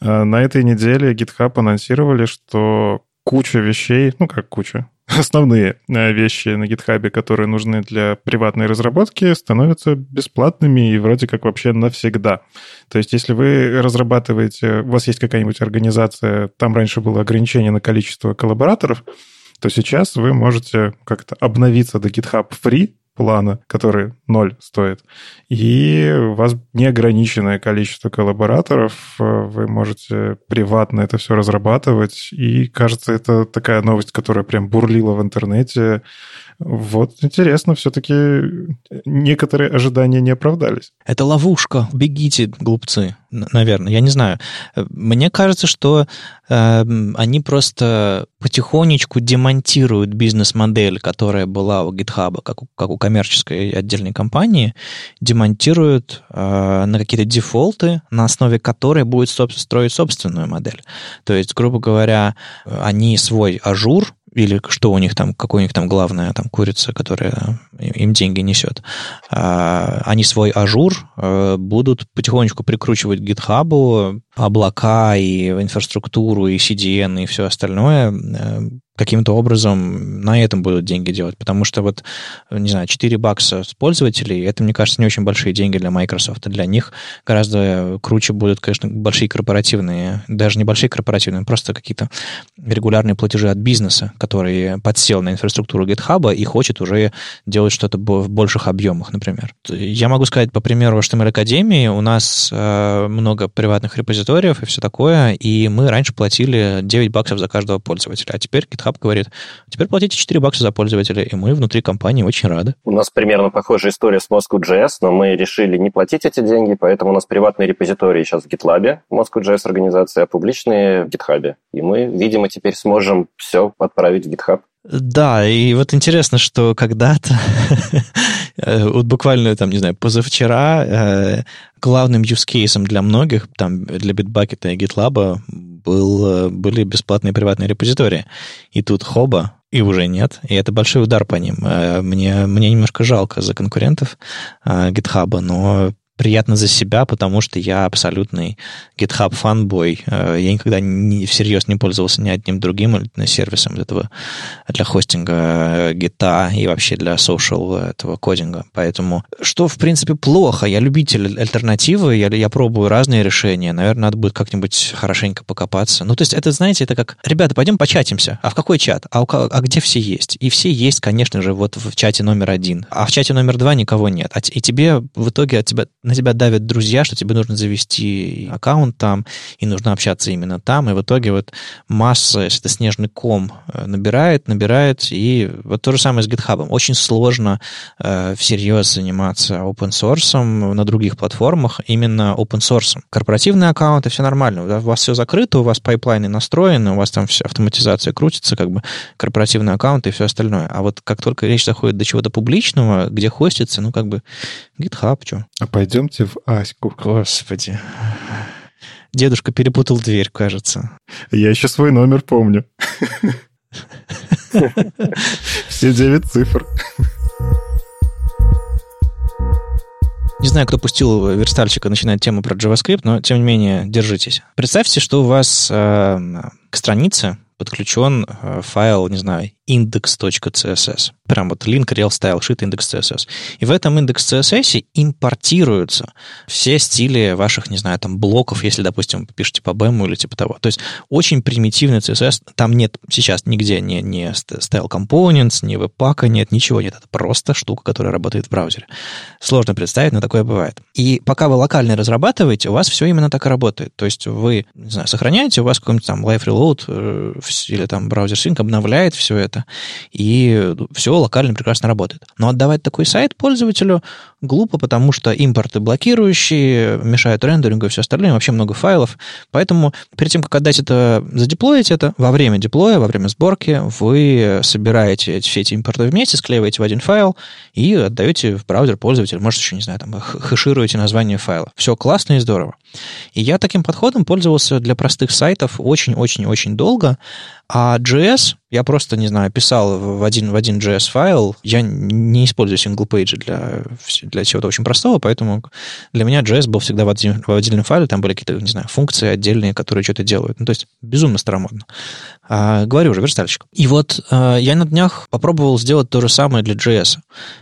А, на этой неделе GitHub анонсировали, что куча вещей, ну как куча, основные э, вещи на GitHub, которые нужны для приватной разработки, становятся бесплатными и вроде как вообще навсегда. То есть если вы разрабатываете, у вас есть какая-нибудь организация, там раньше было ограничение на количество коллабораторов, то сейчас вы можете как-то обновиться до GitHub Free, плана, который ноль стоит. И у вас неограниченное количество коллабораторов, вы можете приватно это все разрабатывать. И, кажется, это такая новость, которая прям бурлила в интернете. Вот интересно, все-таки некоторые ожидания не оправдались. Это ловушка. Бегите, глупцы, наверное. Я не знаю. Мне кажется, что э, они просто потихонечку демонтируют бизнес-модель, которая была у GitHub, как у, как у коммерческой отдельной компании, демонтируют э, на какие-то дефолты, на основе которой будет строить собственную модель. То есть, грубо говоря, они свой Azure или что у них там, какой у них там главная там курица, которая им деньги несет. А, они свой Azure э, будут потихонечку прикручивать к GitHub, облака и инфраструктуру, и CDN, и все остальное э, каким-то образом на этом будут деньги делать, потому что вот, не знаю, 4 бакса с пользователей, это, мне кажется, не очень большие деньги для Microsoft. Для них гораздо круче будут, конечно, большие корпоративные, даже не большие корпоративные, просто какие-то регулярные платежи от бизнеса, который подсел на инфраструктуру GitHub и хочет уже делать что-то в больших объемах, например. Я могу сказать, по примеру HTML Академии, у нас э, много приватных репозиториев и все такое, и мы раньше платили 9 баксов за каждого пользователя, а теперь GitHub говорит, теперь платите 4 бакса за пользователя, и мы внутри компании очень рады. У нас примерно похожая история с Moscow.js, но мы решили не платить эти деньги, поэтому у нас приватные репозитории сейчас в GitLab, Moscow.js организация, а публичные в GitHub. И мы, видимо, теперь сможем все отправить в GitHub. Да, и вот интересно, что когда-то, вот буквально, там, не знаю, позавчера э, главным use кейсом для многих, там, для Bitbucket и GitLab был, были бесплатные приватные репозитории. И тут хоба, и уже нет. И это большой удар по ним. Э, мне, мне немножко жалко за конкурентов GitHub, но приятно за себя, потому что я абсолютный GitHub фанбой. Э, я никогда не, всерьез не пользовался ни одним другим сервисом для этого, для хостинга гита и вообще для social этого кодинга. Поэтому, что, в принципе, плохо. Я любитель альтернативы, я, я пробую разные решения. Наверное, надо будет как-нибудь хорошенько покопаться. Ну, то есть, это, знаете, это как, ребята, пойдем початимся. А в какой чат? А, у, а где все есть? И все есть, конечно же, вот в чате номер один. А в чате номер два никого нет. А, и тебе в итоге от тебя на тебя давят друзья, что тебе нужно завести аккаунт там, и нужно общаться именно там, и в итоге вот масса, если это снежный ком, э, набирает, набирает, и вот то же самое с GitHub. Очень сложно э, всерьез заниматься open source на других платформах, именно open source. Корпоративные аккаунты, все нормально, у вас все закрыто, у вас пайплайны настроены, у вас там вся автоматизация крутится, как бы корпоративные аккаунты и все остальное. А вот как только речь заходит до чего-то публичного, где хостится, ну, как бы GitHub, что. А пойдем Пойдемте в Аську. Господи. Дедушка перепутал дверь, кажется. Я еще свой номер помню. Все девять цифр. Не знаю, кто пустил верстальщика начинать тему про JavaScript, но тем не менее, держитесь. Представьте, что у вас э, к странице подключен э, файл, не знаю, index.css. Прям вот link real style sheet index.css. И в этом index.css импортируются все стили ваших, не знаю, там блоков, если, допустим, пишете по BEM или типа того. То есть очень примитивный CSS. Там нет сейчас нигде ни, ни style components, ни webpack нет, ничего нет. Это просто штука, которая работает в браузере. Сложно представить, но такое бывает. И пока вы локально разрабатываете, у вас все именно так и работает. То есть вы, не знаю, сохраняете, у вас какой-нибудь там live reload э, или там браузер sync обновляет все это, и все локально прекрасно работает. Но отдавать такой сайт пользователю глупо, потому что импорты блокирующие, мешают рендерингу и все остальное, вообще много файлов. Поэтому перед тем, как отдать это, задеплоить это, во время деплоя, во время сборки, вы собираете все эти импорты вместе, склеиваете в один файл и отдаете в браузер пользователя. Может, еще, не знаю, там, хэшируете название файла. Все классно и здорово. И я таким подходом пользовался для простых сайтов очень-очень-очень долго, а JS я просто, не знаю, писал в один, в один JS файл. Я не использую single page для, для чего-то очень простого, поэтому для меня JS был всегда в, один, в отдельном файле, там были какие-то, не знаю, функции отдельные, которые что-то делают. Ну, то есть безумно старомодно. А, говорю уже, верстальщик. И вот а, я на днях попробовал сделать то же самое для JS.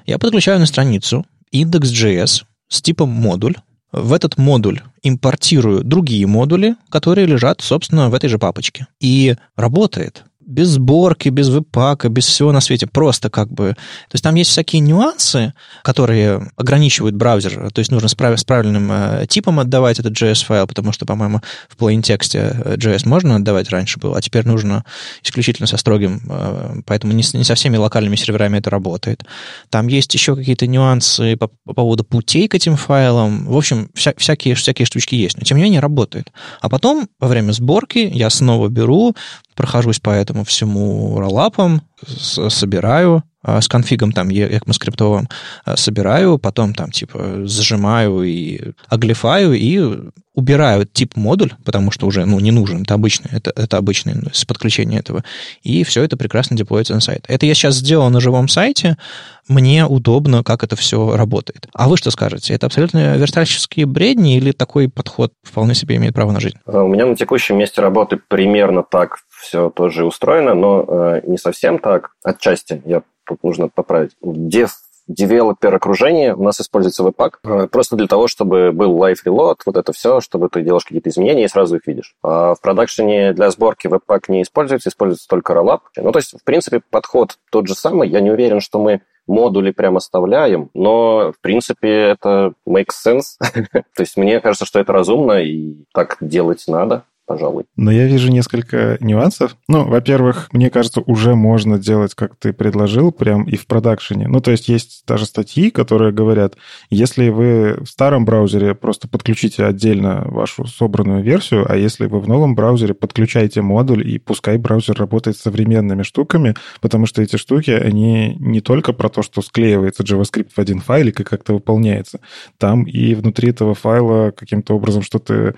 Я подключаю на страницу index.js с типом модуль, в этот модуль импортирую другие модули, которые лежат, собственно, в этой же папочке. И работает без сборки, без веб-пака, без всего на свете, просто как бы... То есть там есть всякие нюансы, которые ограничивают браузер, то есть нужно с, прав... с правильным э, типом отдавать этот JS-файл, потому что, по-моему, в plain тексте э, JS можно отдавать раньше было, а теперь нужно исключительно со строгим, э, поэтому не, не со всеми локальными серверами это работает. Там есть еще какие-то нюансы по, по поводу путей к этим файлам. В общем, вся, всякие, всякие штучки есть, но тем не менее работает. А потом, во время сборки, я снова беру, прохожусь по этому всему роллапам, собираю, а, с конфигом там ECMAScript а, собираю, потом там типа зажимаю и оглифаю и убираю тип модуль, потому что уже ну, не нужен, это обычный, это, это обычный ну, с подключения этого, и все это прекрасно деплоится на сайт. Это я сейчас сделал на живом сайте, мне удобно, как это все работает. А вы что скажете? Это абсолютно верстальщические бредни или такой подход вполне себе имеет право на жизнь? У меня на текущем месте работы примерно так все тоже устроено, но э, не совсем так. Отчасти я тут нужно поправить. Дев девелопер окружение у нас используется веб-пак э, просто для того, чтобы был live reload, вот это все, чтобы ты делаешь какие-то изменения и сразу их видишь. А в продакшене для сборки веб-пак не используется, используется только rollup. Ну, то есть, в принципе, подход тот же самый. Я не уверен, что мы модули прям оставляем, но, в принципе, это makes sense. то есть, мне кажется, что это разумно, и так делать надо пожалуй. Но я вижу несколько нюансов. Ну, во-первых, мне кажется, уже можно делать, как ты предложил, прям и в продакшене. Ну, то есть есть даже статьи, которые говорят, если вы в старом браузере просто подключите отдельно вашу собранную версию, а если вы в новом браузере подключаете модуль, и пускай браузер работает с современными штуками, потому что эти штуки, они не только про то, что склеивается JavaScript в один файлик и как-то выполняется. Там и внутри этого файла каким-то образом что-то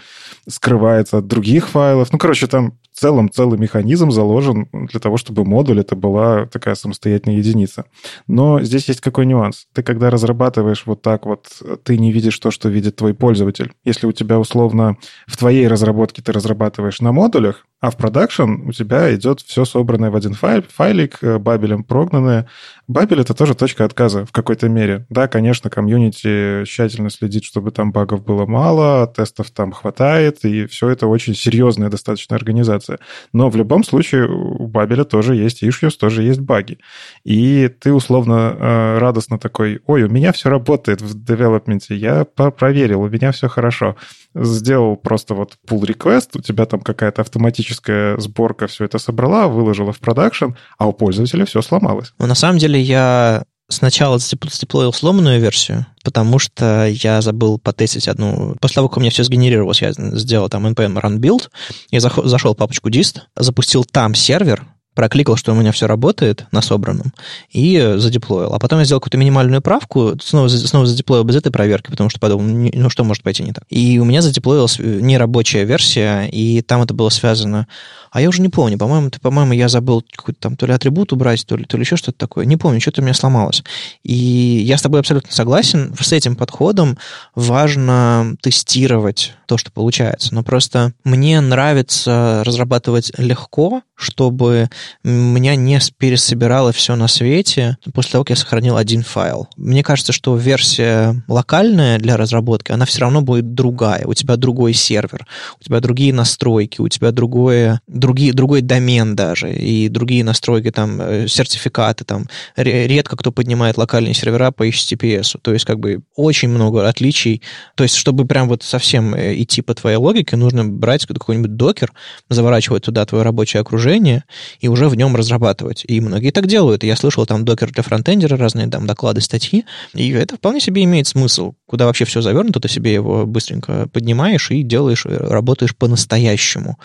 скрывается от других других файлов. Ну, короче, там в целом целый механизм заложен для того, чтобы модуль это была такая самостоятельная единица. Но здесь есть какой нюанс. Ты когда разрабатываешь вот так вот, ты не видишь то, что видит твой пользователь. Если у тебя условно в твоей разработке ты разрабатываешь на модулях, а в продакшн у тебя идет все собранное в один файл, файлик, э, бабелем прогнанное. Бабель — это тоже точка отказа в какой-то мере. Да, конечно, комьюнити тщательно следит, чтобы там багов было мало, тестов там хватает, и все это очень серьезная достаточно организация. Но в любом случае у Бабеля тоже есть issues, тоже есть баги. И ты условно э, радостно такой, ой, у меня все работает в девелопменте, я проверил, у меня все хорошо сделал просто вот pull request, у тебя там какая-то автоматическая сборка все это собрала, выложила в продакшн, а у пользователя все сломалось. Ну, на самом деле я сначала задеплоил сломанную версию, потому что я забыл потестить одну... После того, как у меня все сгенерировалось, я сделал там npm run build, я зашел в папочку dist, запустил там сервер, прокликал, что у меня все работает на собранном, и задеплоил. А потом я сделал какую-то минимальную правку, снова, снова задеплоил без этой проверки, потому что подумал, ну что может пойти не так. И у меня задеплоилась нерабочая версия, и там это было связано а я уже не помню, по-моему, ты, по-моему, я забыл какой-то там то ли атрибут убрать, то ли, то ли еще что-то такое. Не помню, что-то у меня сломалось. И я с тобой абсолютно согласен. С этим подходом важно тестировать то, что получается. Но просто мне нравится разрабатывать легко, чтобы меня не пересобирало все на свете после того, как я сохранил один файл. Мне кажется, что версия локальная для разработки, она все равно будет другая. У тебя другой сервер, у тебя другие настройки, у тебя другое другие, другой домен даже, и другие настройки, там, э, сертификаты, там, редко кто поднимает локальные сервера по HTTPS. То есть, как бы, очень много отличий. То есть, чтобы прям вот совсем э, идти по твоей логике, нужно брать какой-нибудь докер, заворачивать туда твое рабочее окружение и уже в нем разрабатывать. И многие так делают. Я слышал там докер для фронтендера, разные там доклады, статьи, и это вполне себе имеет смысл. Куда вообще все завернуто, ты себе его быстренько поднимаешь и делаешь, э, работаешь по-настоящему.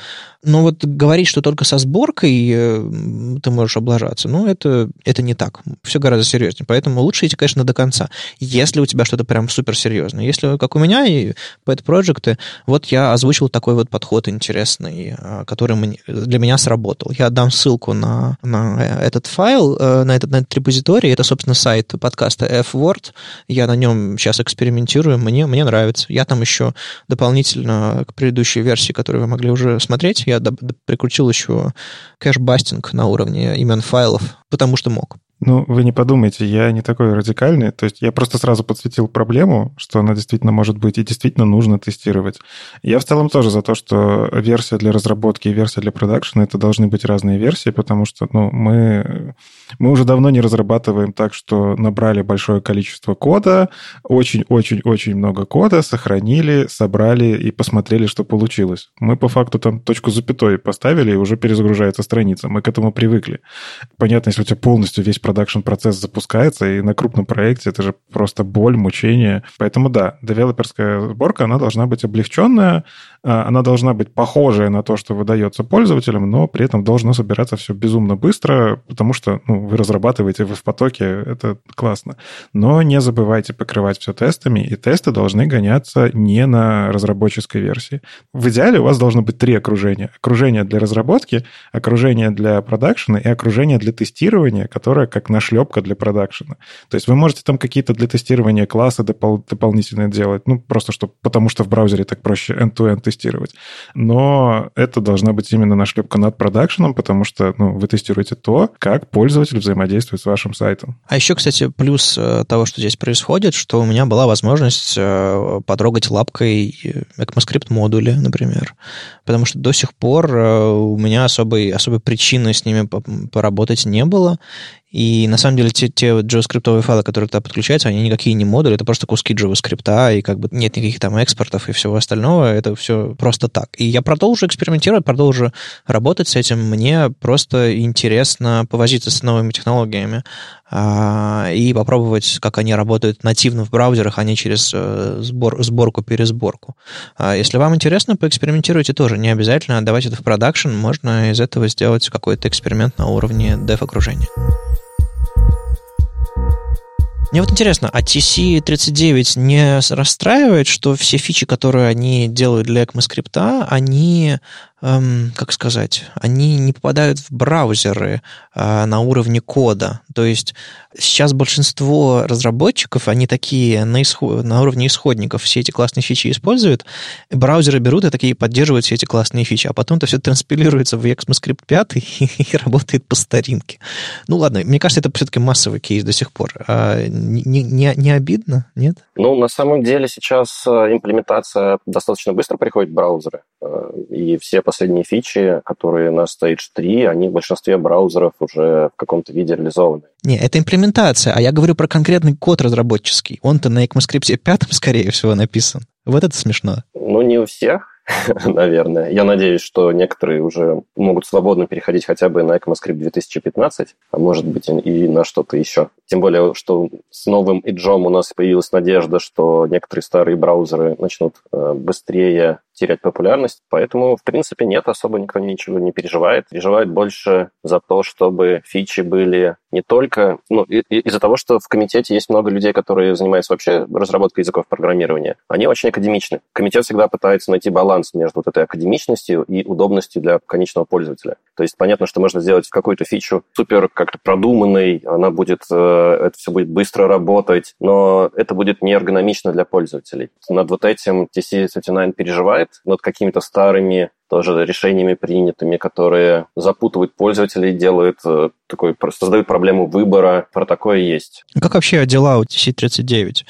Но вот говорить, что только со сборкой э, ты можешь облажаться, ну, это, это не так. Все гораздо серьезнее. Поэтому лучше идти, конечно, до конца. Если у тебя что-то прям суперсерьезное. Если, как у меня, и Pet Project, вот я озвучил такой вот подход интересный, а, который для меня сработал. Я дам ссылку ссылку на, на этот файл, э, на этот, на этот репозиторий. Это, собственно, сайт подкаста F-Word. Я на нем сейчас экспериментирую. Мне, мне нравится. Я там еще дополнительно к предыдущей версии, которую вы могли уже смотреть, я прикрутил еще кэш-бастинг на уровне имен файлов, потому что мог. Ну, вы не подумайте, я не такой радикальный. То есть я просто сразу подсветил проблему, что она действительно может быть и действительно нужно тестировать. Я в целом тоже за то, что версия для разработки и версия для продакшена это должны быть разные версии, потому что ну, мы, мы уже давно не разрабатываем так, что набрали большое количество кода, очень-очень-очень много кода, сохранили, собрали и посмотрели, что получилось. Мы по факту там точку запятой поставили, и уже перезагружается страница. Мы к этому привыкли. Понятно, если у тебя полностью весь продакшн-процесс запускается, и на крупном проекте это же просто боль, мучение. Поэтому да, девелоперская сборка, она должна быть облегченная, а, она должна быть похожая на то, что выдается пользователям, но при этом должно собираться все безумно быстро, потому что ну, вы разрабатываете, вы в потоке, это классно. Но не забывайте покрывать все тестами, и тесты должны гоняться не на разработческой версии. В идеале у вас должно быть три окружения. Окружение для разработки, окружение для продакшена и окружение для тестирования, которое как нашлепка для продакшена. То есть вы можете там какие-то для тестирования классы допол- дополнительные делать, ну, просто что, потому что в браузере так проще end-to-end тестировать. Но это должна быть именно нашлепка над продакшеном, потому что ну, вы тестируете то, как пользователь взаимодействует с вашим сайтом. А еще, кстати, плюс э, того, что здесь происходит, что у меня была возможность э, потрогать лапкой ECMAScript модули, например. Потому что до сих пор э, у меня особой, особой причины с ними поработать не было. И на самом деле те, те JavaScript файлы, которые туда подключаются, они никакие не модули, это просто куски JavaScript, и как бы нет никаких там экспортов и всего остального, это все просто так. И я продолжу экспериментировать, продолжу работать с этим. Мне просто интересно повозиться с новыми технологиями и попробовать, как они работают нативно в браузерах, а не через э, сбор, сборку-пересборку. А если вам интересно, поэкспериментируйте тоже. Не обязательно отдавать это в продакшн, можно из этого сделать какой-то эксперимент на уровне dev-окружения. Мне вот интересно, а TC39 не расстраивает, что все фичи, которые они делают для ECMAScript, они эм, как сказать, они не попадают в браузеры э, на уровне кода. То есть сейчас большинство разработчиков, они такие на, исход, на уровне исходников все эти классные фичи используют, браузеры берут и такие поддерживают все эти классные фичи, а потом это все транспилируется в ECMAScript 5 и, и работает по старинке. Ну ладно, мне кажется, это все-таки массовый кейс до сих пор. А, не, не, не обидно, нет? Ну, на самом деле сейчас э, имплементация достаточно быстро приходит в браузеры, э, и все последние фичи, которые на Stage 3, они в большинстве браузеров уже в каком-то виде реализованы. Не, это имплементация, а я говорю про конкретный код разработческий. Он-то на ECMAScript 5, скорее всего, написан. Вот это смешно. Ну, не у всех, наверное. Я надеюсь, что некоторые уже могут свободно переходить хотя бы на ECMAScript 2015, а может быть и на что-то еще. Тем более, что с новым Edge у нас появилась надежда, что некоторые старые браузеры начнут э, быстрее терять популярность. Поэтому, в принципе, нет, особо никто ничего не переживает. Переживает больше за то, чтобы фичи были не только... Ну, из-за того, что в комитете есть много людей, которые занимаются вообще разработкой языков программирования. Они очень академичны. Комитет всегда пытается найти баланс между вот этой академичностью и удобностью для конечного пользователя. То есть понятно, что можно сделать какую-то фичу супер как-то продуманной, она будет, э, это все будет быстро работать, но это будет не эргономично для пользователей. Над вот этим TC39 переживает, над какими-то старыми тоже решениями принятыми, которые запутывают пользователей, делают э, такой, создают проблему выбора. Про такое есть. Как вообще дела у TC39?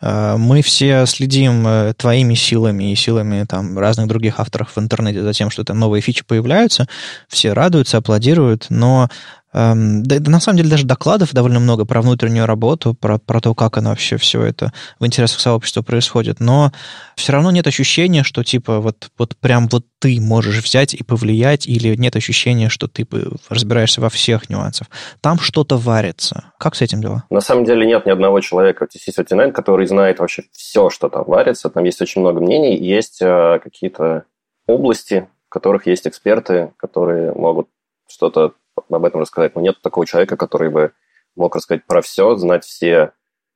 Э, мы все следим э, твоими силами и силами там, разных других авторов в интернете за тем, что там новые фичи появляются. Все радуются, аплодируют, но да, да, на самом деле даже докладов довольно много про внутреннюю работу, про, про то, как она вообще все это в интересах сообщества происходит. Но все равно нет ощущения, что типа вот, вот прям вот ты можешь взять и повлиять, или нет ощущения, что ты разбираешься во всех нюансах. Там что-то варится. Как с этим дела? На самом деле нет ни одного человека в TC39, который знает вообще все, что там варится. Там есть очень много мнений, есть э, какие-то области, в которых есть эксперты, которые могут что-то об этом рассказать. Но нет такого человека, который бы мог рассказать про все, знать все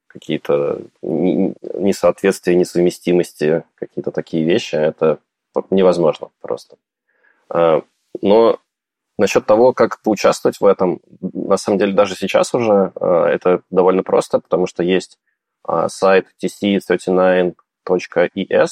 какие-то несоответствия, несовместимости, какие-то такие вещи. Это невозможно просто. А, но Насчет того, как поучаствовать в этом, на самом деле даже сейчас уже это довольно просто, потому что есть сайт tc39.es,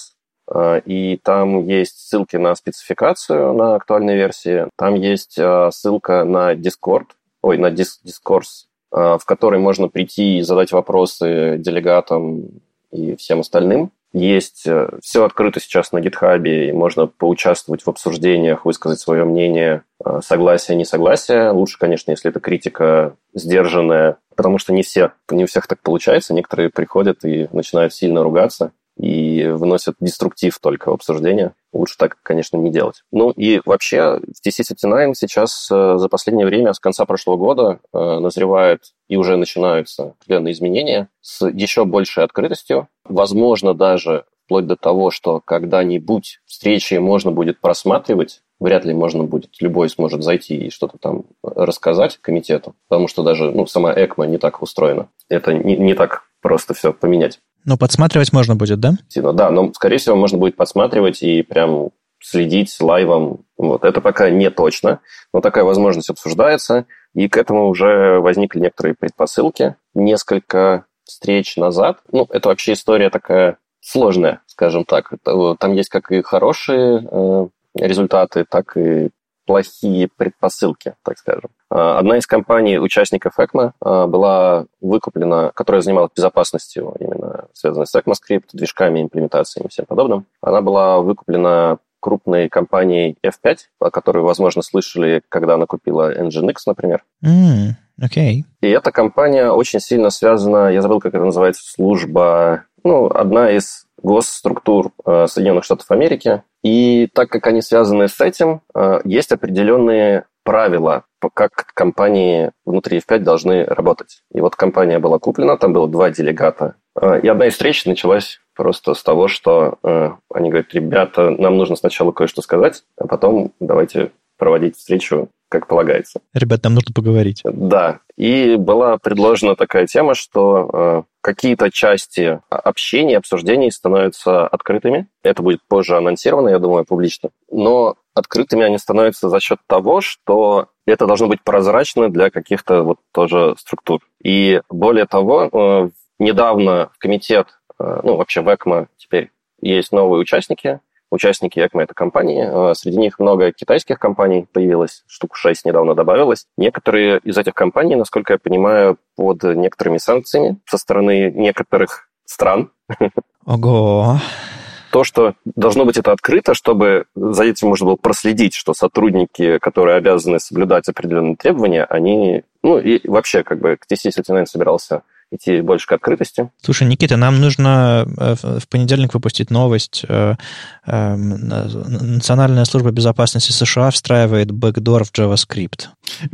и там есть ссылки на спецификацию на актуальной версии, там есть ссылка на Discord, ой, на Discourse, в который можно прийти и задать вопросы делегатам и всем остальным. Есть э, все открыто сейчас на гитхабе, и можно поучаствовать в обсуждениях, высказать свое мнение, э, согласие, несогласие. Лучше, конечно, если это критика сдержанная, потому что не все, не у всех так получается. Некоторые приходят и начинают сильно ругаться и выносят деструктив только в обсуждение. Лучше так, конечно, не делать. Ну и вообще в TC79 сейчас э, за последнее время, с конца прошлого года, э, назревают и уже начинаются определенные изменения с еще большей открытостью. Возможно, даже вплоть до того, что когда-нибудь встречи можно будет просматривать, вряд ли можно будет, любой сможет зайти и что-то там рассказать комитету, потому что даже ну, сама ЭКМА не так устроена. Это не, не так просто все поменять. Но подсматривать можно будет, да? Да, но, скорее всего, можно будет подсматривать и прям следить лайвом. Вот. Это пока не точно, но такая возможность обсуждается, и к этому уже возникли некоторые предпосылки. Несколько встреч назад, ну, это вообще история такая сложная, скажем так. Там есть как и хорошие э, результаты, так и плохие предпосылки, так скажем. А, одна из компаний, участников ECMA, а, была выкуплена, которая занималась безопасностью, именно связанной с ECMAScript, движками, имплементациями и всем подобным. Она была выкуплена крупной компанией F5, о которой, возможно, слышали, когда она купила Nginx, например. Mm, okay. И эта компания очень сильно связана, я забыл, как это называется, служба, ну, одна из госструктур э, Соединенных Штатов Америки. И так как они связаны с этим, э, есть определенные правила, как компании внутри F5 должны работать. И вот компания была куплена, там было два делегата. Э, и одна из встреч началась просто с того, что они говорят, ребята, нам нужно сначала кое-что сказать, а потом давайте проводить встречу как полагается. Ребят, нам нужно поговорить. Да. И была предложена такая тема, что э, какие-то части общения, обсуждений становятся открытыми. Это будет позже анонсировано, я думаю, публично. Но открытыми они становятся за счет того, что это должно быть прозрачно для каких-то вот тоже структур. И более того, э, недавно в комитет, э, ну, вообще в ЭКМА теперь есть новые участники, участники это компании. А, среди них много китайских компаний появилось, штук 6 недавно добавилось. Некоторые из этих компаний, насколько я понимаю, под некоторыми санкциями со стороны некоторых стран. Ого! то, что должно быть это открыто, чтобы за этим можно было проследить, что сотрудники, которые обязаны соблюдать определенные требования, они... Ну, и вообще, как бы, TC Сетинайн собирался идти больше к открытости. Слушай, Никита, нам нужно э, в понедельник выпустить новость. Э, эм, Национальная служба безопасности США встраивает бэкдор в JavaScript.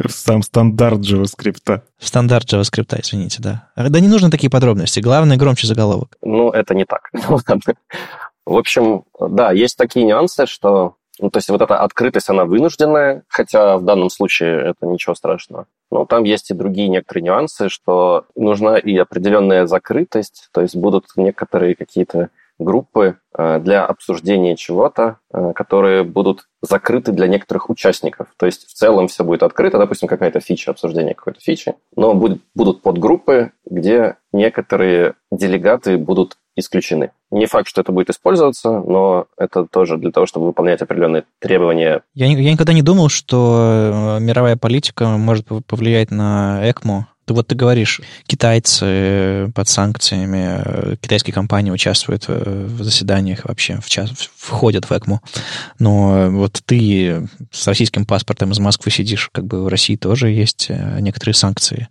Сам стандарт JavaScript. В стандарт JavaScript, извините, да. Да не нужны такие подробности. Главное, громче заголовок. Ну, это не так. В общем, да, есть такие нюансы, что ну, то есть вот эта открытость, она вынужденная, хотя в данном случае это ничего страшного. Но там есть и другие некоторые нюансы, что нужна и определенная закрытость, то есть будут некоторые какие-то группы э, для обсуждения чего-то, э, которые будут закрыты для некоторых участников. То есть в целом все будет открыто, допустим, какая-то фича, обсуждение какой-то фичи, но будет, будут подгруппы, где некоторые делегаты будут исключены. Не факт, что это будет использоваться, но это тоже для того, чтобы выполнять определенные требования. Я, я никогда не думал, что э, мировая политика может повлиять на ЭКМО. Ты вот ты говоришь, китайцы под санкциями, э, китайские компании участвуют э, в заседаниях вообще, в час, входят в ЭКМО. Но вот ты с российским паспортом из Москвы сидишь, как бы в России тоже есть некоторые санкции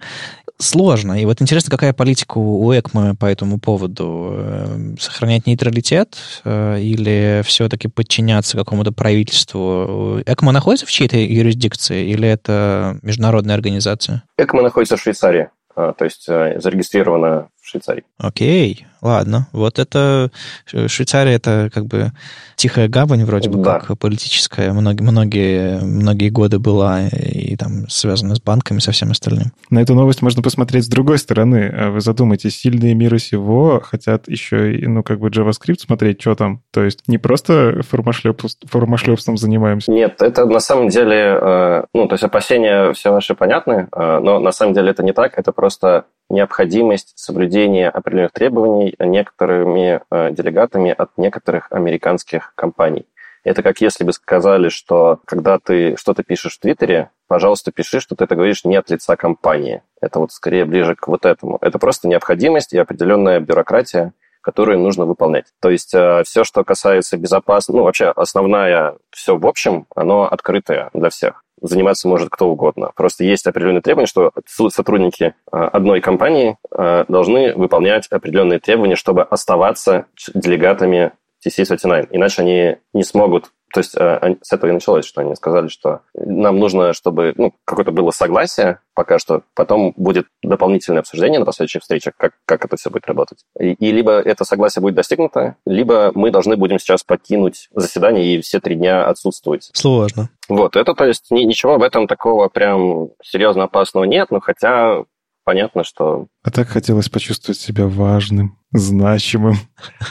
сложно. И вот интересно, какая политика у ЭКМА по этому поводу? Эм, сохранять нейтралитет э, или все-таки подчиняться какому-то правительству? ЭКМА находится в чьей-то юрисдикции или это международная организация? ЭКМА находится в Швейцарии, а, то есть э, зарегистрирована в Швейцарии. Окей, ладно. Вот это Швейцария это как бы тихая гавань вроде бы да. как политическая, многие, многие, многие годы была и там связана с банками, со всем остальным. На эту новость можно посмотреть с другой стороны. А вы задумайтесь, сильные мира сего хотят еще и, ну, как бы JavaScript смотреть, что там. То есть не просто формашлепством занимаемся. Нет, это на самом деле, э, ну, то есть опасения все ваши понятны, э, но на самом деле это не так, это просто необходимость соблюдения определенных требований некоторыми э, делегатами от некоторых американских компаний. Это как если бы сказали, что когда ты что-то пишешь в Твиттере, пожалуйста, пиши, что ты это говоришь не от лица компании. Это вот скорее ближе к вот этому. Это просто необходимость и определенная бюрократия, которую нужно выполнять. То есть э, все, что касается безопасности, ну, вообще основная, все в общем, оно открытое для всех заниматься может кто угодно. Просто есть определенные требования, что сотрудники э, одной компании э, должны выполнять определенные требования, чтобы оставаться делегатами TC39. Иначе они не смогут то есть э, с этого и началось, что они сказали, что нам нужно, чтобы ну, какое-то было согласие пока что, потом будет дополнительное обсуждение на последующих встречах, как, как это все будет работать. И, и либо это согласие будет достигнуто, либо мы должны будем сейчас покинуть заседание и все три дня отсутствовать. Сложно. Вот, это, то есть, ни, ничего в этом такого прям серьезно опасного нет, но хотя понятно, что... А так хотелось почувствовать себя важным, значимым.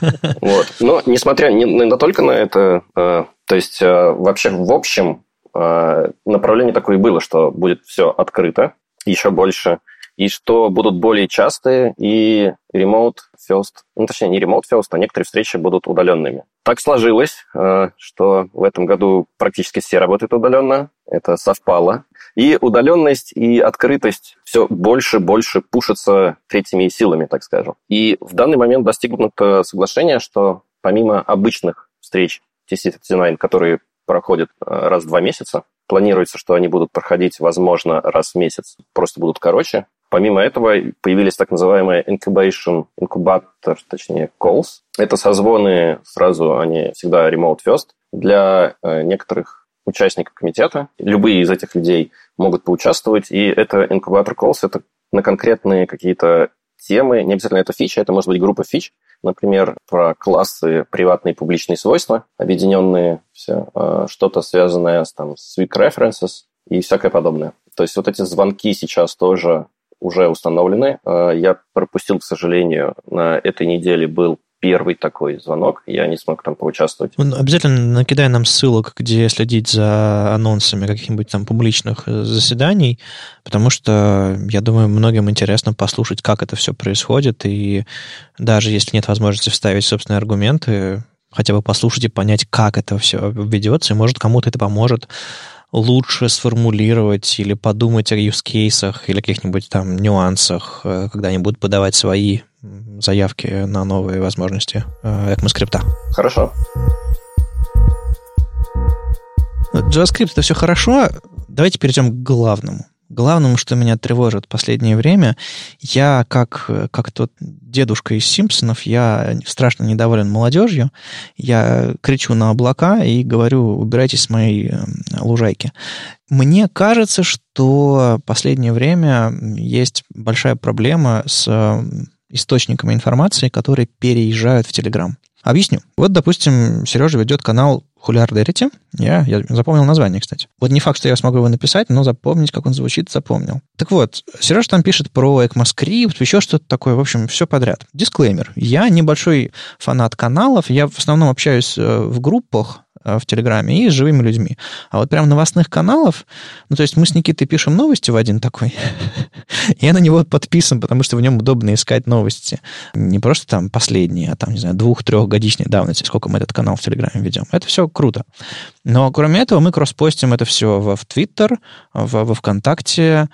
Вот. Но, несмотря не, не только на это, э, то есть, э, вообще, в общем, э, направление такое и было, что будет все открыто, еще больше, и что будут более частые и remote first, ну, точнее, не remote first, а некоторые встречи будут удаленными. Так сложилось, э, что в этом году практически все работают удаленно, это совпало. И удаленность и открытость все больше и больше пушатся третьими силами, так скажем. И в данный момент достигнуто соглашение, что помимо обычных встреч TC39, которые проходят э, раз в два месяца, планируется, что они будут проходить, возможно, раз в месяц, просто будут короче. Помимо этого появились так называемые incubation, инкубатор, точнее, calls. Это созвоны сразу, они всегда remote first. Для э, некоторых участников комитета любые из этих людей могут поучаствовать, и это инкубатор calls, это на конкретные какие-то темы, не обязательно это фича, это может быть группа фич, например, про классы приватные и публичные свойства, объединенные все, э, что-то связанное с, там, с weak references и всякое подобное. То есть вот эти звонки сейчас тоже уже установлены. Э, я пропустил, к сожалению, на этой неделе был первый такой звонок, я не смог там поучаствовать. Ну, обязательно накидай нам ссылок, где следить за анонсами каких-нибудь там публичных э, заседаний, потому что, я думаю, многим интересно послушать, как это все происходит, и даже если нет возможности вставить собственные аргументы, хотя бы послушать и понять, как это все ведется, и может кому-то это поможет лучше сформулировать или подумать о use-кейсах или каких-нибудь там нюансах, э, когда они будут подавать свои заявки на новые возможности э, ECMAScript. Хорошо. JavaScript это все хорошо. Давайте перейдем к главному. Главным, что меня тревожит в последнее время, я как, как тот дедушка из Симпсонов, я страшно недоволен молодежью, я кричу на облака и говорю, убирайтесь с моей э, лужайки. Мне кажется, что в последнее время есть большая проблема с э, источниками информации, которые переезжают в Телеграм. Объясню. Вот, допустим, Сережа ведет канал Хулиардерити. Я, я запомнил название, кстати. Вот не факт, что я смогу его написать, но запомнить, как он звучит, запомнил. Так вот, Сережа там пишет про ECMAScript, еще что-то такое, в общем, все подряд. Дисклеймер. Я небольшой фанат каналов, я в основном общаюсь э, в группах, в Телеграме и с живыми людьми. А вот прям новостных каналов, ну, то есть мы с Никитой пишем новости в один такой, я на него подписан, потому что в нем удобно искать новости. Не просто там последние, а там, не знаю, двух-трехгодичной давности, сколько мы этот канал в Телеграме ведем. Это все круто. Но кроме этого мы кросспостим это все в Твиттер, во ВКонтакте,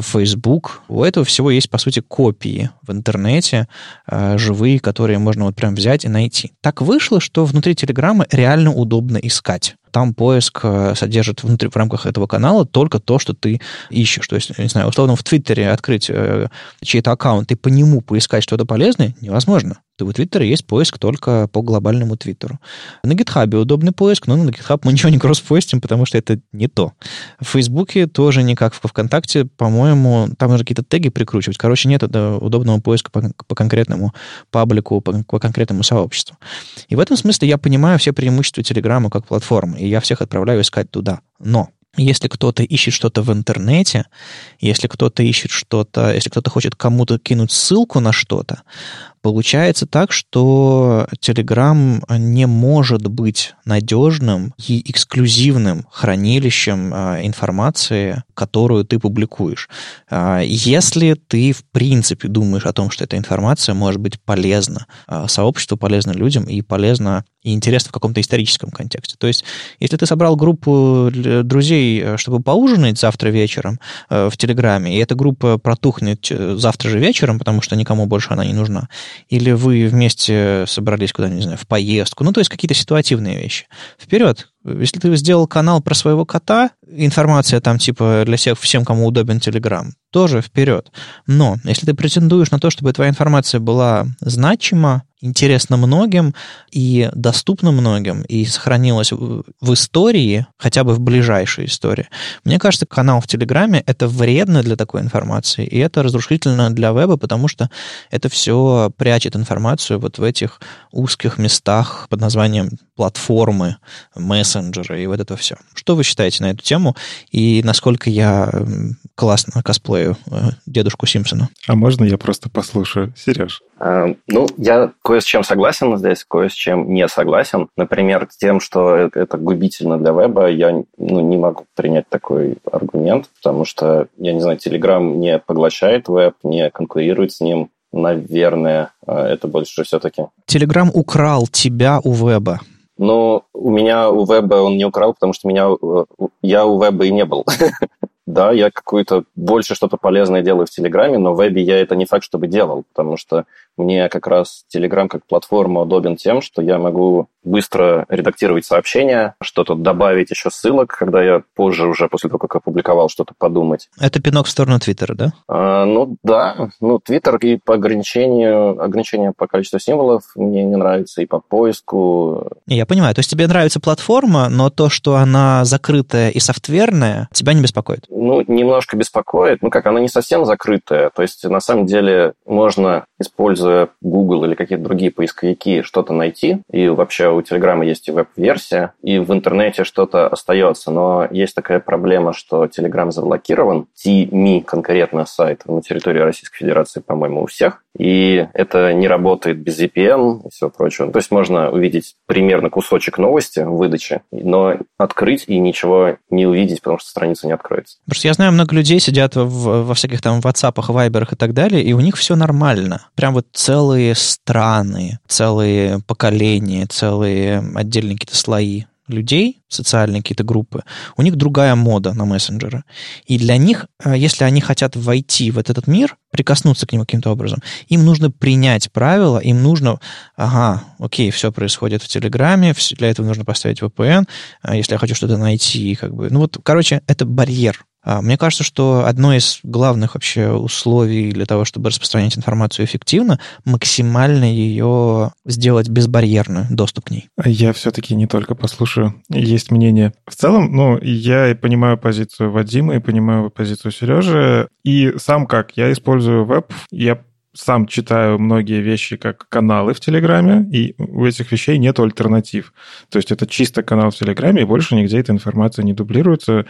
Facebook. У этого всего есть, по сути, копии в интернете, э, живые, которые можно вот прям взять и найти. Так вышло, что внутри Телеграма реально удобно искать. Там поиск э, содержит внутри, в рамках этого канала только то, что ты ищешь. То есть, не знаю, условно, в Твиттере открыть э, чей-то аккаунт и по нему поискать что-то полезное невозможно. То у Твиттера есть поиск только по глобальному Твиттеру. На GitHub удобный поиск, но на GitHub мы ничего не кросспостим, потому что это не то. В Фейсбуке тоже не как в ВКонтакте, по-моему, там нужно какие-то теги прикручивать. Короче, нет удобного поиска по, по конкретному паблику, по, по конкретному сообществу. И в этом смысле я понимаю все преимущества Телеграма как платформы, и я всех отправляю искать туда. Но если кто-то ищет что-то в интернете, если кто-то ищет что-то, если кто-то хочет кому-то кинуть ссылку на что-то, Получается так, что Telegram не может быть надежным и эксклюзивным хранилищем а, информации, которую ты публикуешь. А, если ты, в принципе, думаешь о том, что эта информация может быть полезна а, сообществу, полезна людям и полезна и интересна в каком-то историческом контексте. То есть, если ты собрал группу друзей, чтобы поужинать завтра вечером в Телеграме, и эта группа протухнет э, завтра же вечером, потому что никому больше она не нужна, или вы вместе собрались куда-нибудь, не знаю, в поездку, ну, то есть какие-то ситуативные вещи. Вперед, если ты сделал канал про своего кота, информация там типа для всех, всем, кому удобен Telegram, тоже вперед. Но если ты претендуешь на то, чтобы твоя информация была значима, интересна многим и доступна многим, и сохранилась в истории, хотя бы в ближайшей истории, мне кажется, канал в Телеграме — это вредно для такой информации, и это разрушительно для веба, потому что это все прячет информацию вот в этих узких местах под названием платформы, мессенджеры и вот это все. Что вы считаете на эту тему и насколько я классно косплею э, дедушку Симпсона? А можно я просто послушаю? Сереж? А, ну, я кое с чем согласен здесь, кое с чем не согласен. Например, с тем, что это губительно для веба, я ну, не могу принять такой аргумент, потому что, я не знаю, Telegram не поглощает веб, не конкурирует с ним. Наверное, а, это больше все-таки. Telegram украл тебя у веба. Но у меня у веба он не украл, потому что меня, э, я у веба и не был. Да, я какое-то больше что-то полезное делаю в Телеграме, но в вебе я это не факт, чтобы делал, потому что мне как раз Telegram как платформа удобен тем, что я могу быстро редактировать сообщения, что-то добавить еще ссылок, когда я позже уже, после того, как опубликовал, что-то подумать. Это пинок в сторону Твиттера, да? А, ну да, ну Твиттер и по ограничению, ограничению по количеству символов мне не нравится, и по поиску. Я понимаю, то есть тебе нравится платформа, но то, что она закрытая и софтверная, тебя не беспокоит? Ну, немножко беспокоит. Ну как, она не совсем закрытая. То есть на самом деле можно используя Google или какие-то другие поисковики, что-то найти. И вообще у Telegram есть и веб-версия, и в интернете что-то остается. Но есть такая проблема, что Telegram заблокирован. TME конкретно сайт на территории Российской Федерации, по-моему, у всех. И это не работает без VPN и всего прочего. То есть можно увидеть примерно кусочек новости в выдаче, но открыть и ничего не увидеть, потому что страница не откроется. Потому что я знаю, много людей сидят в, во всяких там WhatsApp, Viber и так далее, и у них все нормально. Прям вот целые страны, целые поколения, целые отдельные какие-то слои людей, социальные какие-то группы, у них другая мода на мессенджеры. И для них, э, если они хотят войти в этот мир, прикоснуться к нему каким-то образом, им нужно принять правила, им нужно, ага, окей, все происходит в Телеграме, для этого нужно поставить VPN, а если я хочу что-то найти, как бы, ну вот, короче, это барьер мне кажется, что одно из главных вообще условий для того, чтобы распространять информацию эффективно, максимально ее сделать безбарьерную, доступ к ней. Я все-таки не только послушаю, есть мнение. В целом, ну, я и понимаю позицию Вадима, и понимаю позицию Сережи, и сам как, я использую веб, я сам читаю многие вещи как каналы в Телеграме, и у этих вещей нет альтернатив. То есть это чисто канал в Телеграме, и больше нигде эта информация не дублируется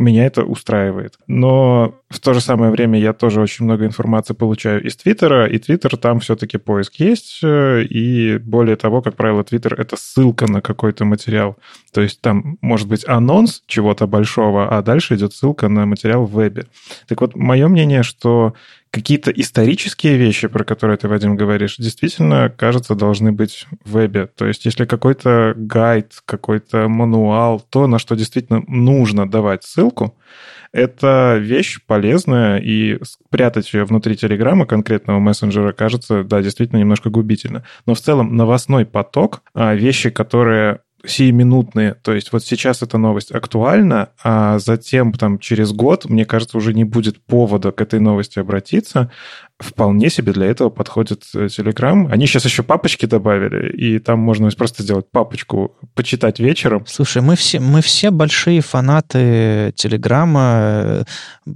меня это устраивает. Но в то же самое время я тоже очень много информации получаю из Твиттера, и Твиттер там все-таки поиск есть, э, и более того, как правило, Твиттер — это ссылка на какой-то материал. То есть там может быть анонс чего-то большого, а дальше идет ссылка на материал в вебе. Так вот, мое мнение, что какие-то исторические вещи, про которые ты, Вадим, говоришь, действительно, кажется, должны быть в вебе. То есть если какой-то гайд, какой-то мануал, то, на что действительно нужно давать ссылку, это вещь полезная, и прятать ее внутри Телеграма, конкретного мессенджера, кажется, да, действительно немножко губительно. Но в целом новостной поток, а, вещи, которые сиюминутные. То есть вот сейчас эта новость актуальна, а затем там через год, мне кажется, уже не будет повода к этой новости обратиться. Вполне себе для этого подходит э, Telegram. Они сейчас еще папочки добавили, и там можно просто сделать папочку, почитать вечером. Слушай, мы все, мы все большие фанаты Телеграма э,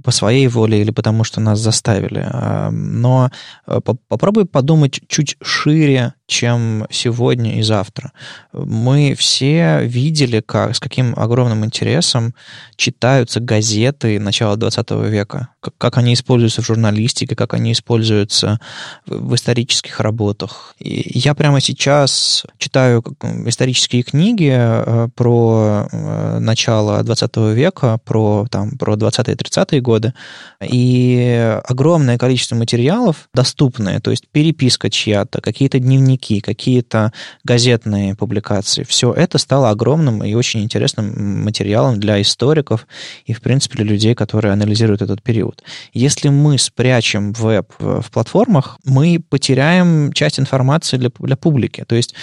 по своей воле или потому, что нас заставили. А, но э, попробуй подумать чуть шире, чем сегодня и завтра. Мы все видели, как, с каким огромным интересом читаются газеты начала 20 века, как, они используются в журналистике, как они используются в, в исторических работах. И я прямо сейчас читаю исторические книги э, про э, начало 20 века, про, там, про 20-30-е годы, и огромное количество материалов доступные, то есть переписка чья-то, какие-то дневники, какие-то газетные публикации. Все это стало огромным и очень интересным материалом для историков и, в принципе, для людей, которые анализируют этот период. Если мы спрячем веб в платформах, мы потеряем часть информации для, для публики. То есть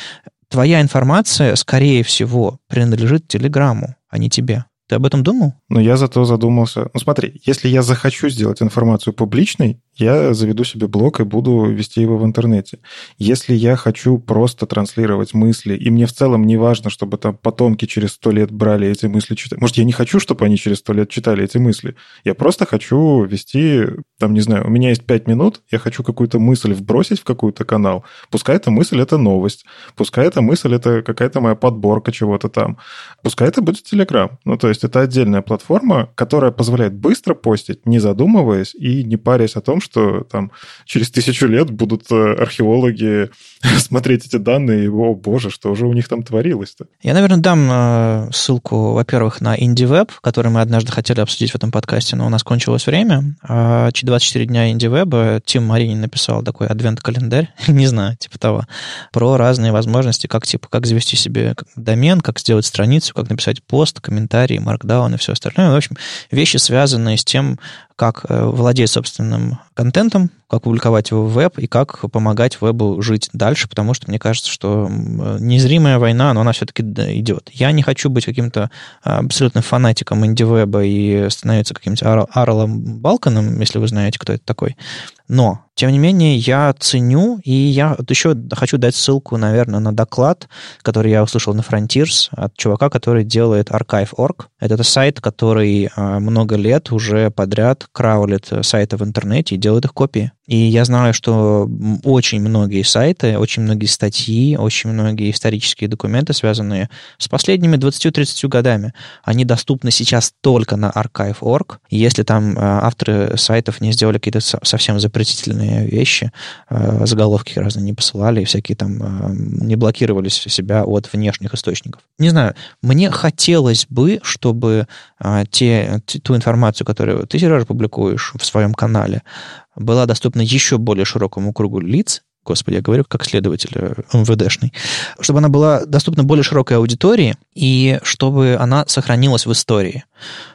твоя информация, скорее всего, принадлежит Телеграмму, а не тебе. Ты об этом думал? Но я зато задумался. Ну смотри, если я захочу сделать информацию публичной, я заведу себе блог и буду вести его в интернете. Если я хочу просто транслировать мысли, и мне в целом не важно, чтобы там потомки через сто лет брали эти мысли читать. Может, я не хочу, чтобы они через сто лет читали эти мысли. Я просто хочу вести, там, не знаю, у меня есть пять минут, я хочу какую-то мысль вбросить в какой-то канал. Пускай эта мысль — это новость. Пускай эта мысль — это какая-то моя подборка чего-то там. Пускай это будет Telegram. Ну, то есть это отдельная платформа, которая позволяет быстро постить, не задумываясь и не парясь о том, что там через тысячу лет будут э, археологи смотреть эти данные, и, о боже, что уже у них там творилось-то. Я, наверное, дам э, ссылку, во-первых, на IndieWeb, который мы однажды хотели обсудить в этом подкасте, но у нас кончилось время. 24 а дня IndieWeb Тим Маринин написал такой адвент-календарь, не знаю, типа того, про разные возможности, как, типа, как завести себе домен, как сделать страницу, как написать пост, комментарий, маркдаун и все остальное. В общем, вещи, связанные с тем, как э, владеть собственным контентом, как публиковать его в веб и как помогать вебу жить дальше, потому что мне кажется, что незримая война, но она все-таки идет. Я не хочу быть каким-то абсолютно фанатиком инди-веба и становиться каким-то Арлом Балканом, если вы знаете, кто это такой. Но, тем не менее, я ценю, и я еще хочу дать ссылку, наверное, на доклад, который я услышал на Frontiers от чувака, который делает Archive.org. Это сайт, который а, много лет уже подряд краулит сайты в интернете и делает их копии. И я знаю, что очень многие сайты, очень многие статьи, очень многие исторические документы, связанные с последними 20-30 годами, они доступны сейчас только на archive.org. Если там а, авторы сайтов не сделали какие-то совсем запретительные вещи, а, заголовки разные не посылали, всякие там а, не блокировали себя от внешних источников. Не знаю, мне хотелось бы, чтобы те, ту информацию, которую ты, Сережа, публикуешь в своем канале, была доступна еще более широкому кругу лиц, господи, я говорю как следователь э, МВДшный, чтобы она была доступна более широкой аудитории и чтобы она сохранилась в истории.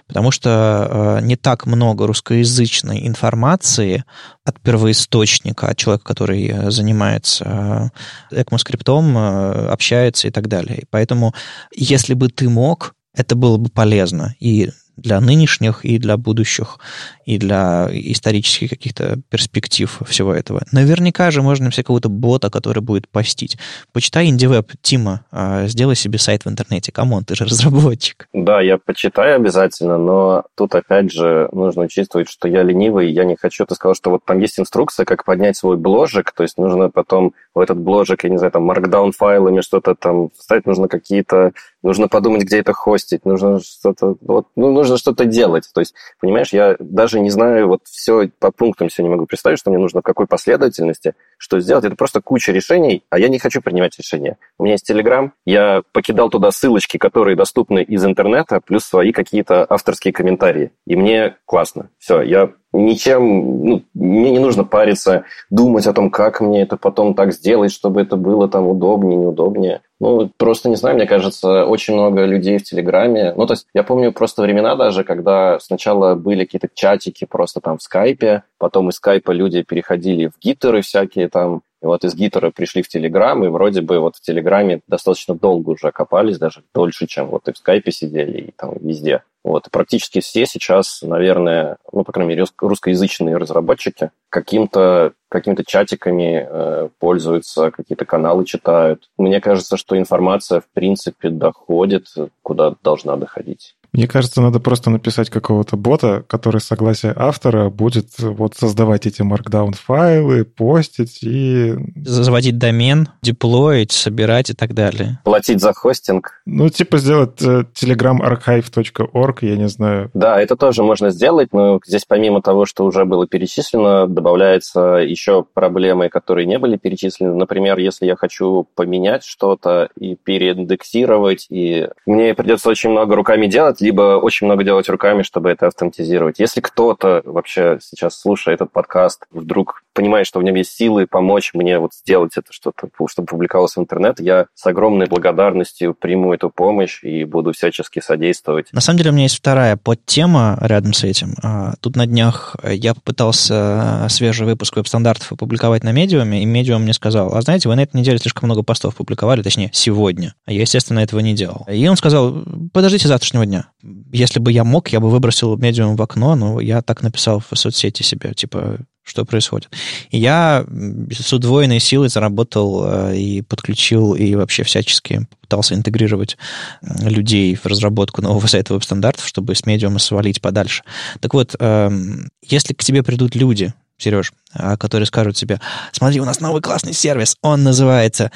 Потому что э, не так много русскоязычной информации от первоисточника, от человека, который э, занимается э, ECMAScript ом, э, общается и так далее. Поэтому, если бы ты мог, это было бы полезно. И для нынешних и для будущих, и для исторических каких-то перспектив всего этого. Наверняка же можно все какого-то бота, который будет постить. Почитай IndieWeb, Тима, а, сделай себе сайт в интернете. Come on, ты же разработчик. Да, я почитаю обязательно, но тут опять же нужно учитывать, что я ленивый, я не хочу. Ты сказал, что вот там есть инструкция, как поднять свой бложек, то есть нужно потом в этот бложек, я не знаю, там markdown файлами что-то там вставить, нужно какие-то, нужно подумать, где это хостить, нужно что-то, вот, ну, нужно что-то делать. То есть, понимаешь, я даже не знаю, вот все по пунктам все не могу представить, что мне нужно в какой последовательности, что сделать. Это просто куча решений, а я не хочу принимать решения. У меня есть Telegram, я покидал туда ссылочки, которые доступны из интернета, плюс свои какие-то авторские комментарии. И мне классно. Все, я ничем, ну, мне не нужно париться, думать о том, как мне это потом так сделать, чтобы это было там удобнее, неудобнее. Ну, просто не знаю, мне кажется, очень много людей в Телеграме. Ну, то есть я помню просто времена даже, когда сначала были какие-то чатики просто там в Скайпе, потом из Скайпа люди переходили в гитеры всякие там, и вот из гитара пришли в Телеграм, и вроде бы вот в Телеграме достаточно долго уже копались, даже дольше, чем вот и в Скайпе сидели, и там везде. Вот. Практически все сейчас, наверное, ну, по крайней мере, русскоязычные разработчики каким-то какими-то чатиками э, пользуются, какие-то каналы читают. Мне кажется, что информация, в принципе, доходит, куда должна доходить. Мне кажется, надо просто написать какого-то бота, который согласие автора будет вот создавать эти markdown-файлы, постить и... Заводить домен, деплоить, собирать и так далее. Платить за хостинг. Ну, типа сделать э, telegramarchive.org, я не знаю. Да, это тоже можно сделать, но здесь помимо того, что уже было перечислено, добавляется еще проблемы, которые не были перечислены. Например, если я хочу поменять что-то и переиндексировать, и мне придется очень много руками делать, либо очень много делать руками, чтобы это автоматизировать. Если кто-то вообще сейчас, слушая этот подкаст, вдруг понимает, что в нем есть силы помочь мне вот сделать это что-то, чтобы публиковалось в интернет, я с огромной благодарностью приму эту помощь и буду всячески содействовать. На самом деле у меня есть вторая подтема рядом с этим. А, тут на днях я попытался свежий выпуск веб-стандартов опубликовать на медиуме, и медиум мне сказал, а знаете, вы на этой неделе слишком много постов публиковали, точнее, сегодня. А я, естественно, этого не делал. И он сказал, подождите завтрашнего дня если бы я мог, я бы выбросил медиум в окно, но я так написал в соцсети себе, типа, что происходит. И я с удвоенной силой заработал э, и подключил, и вообще всячески пытался интегрировать людей в разработку нового сайта веб-стандартов, чтобы с медиума свалить подальше. Так вот, эм, если к тебе придут люди, Сереж, э, которые скажут тебе, смотри, у нас новый классный сервис, он называется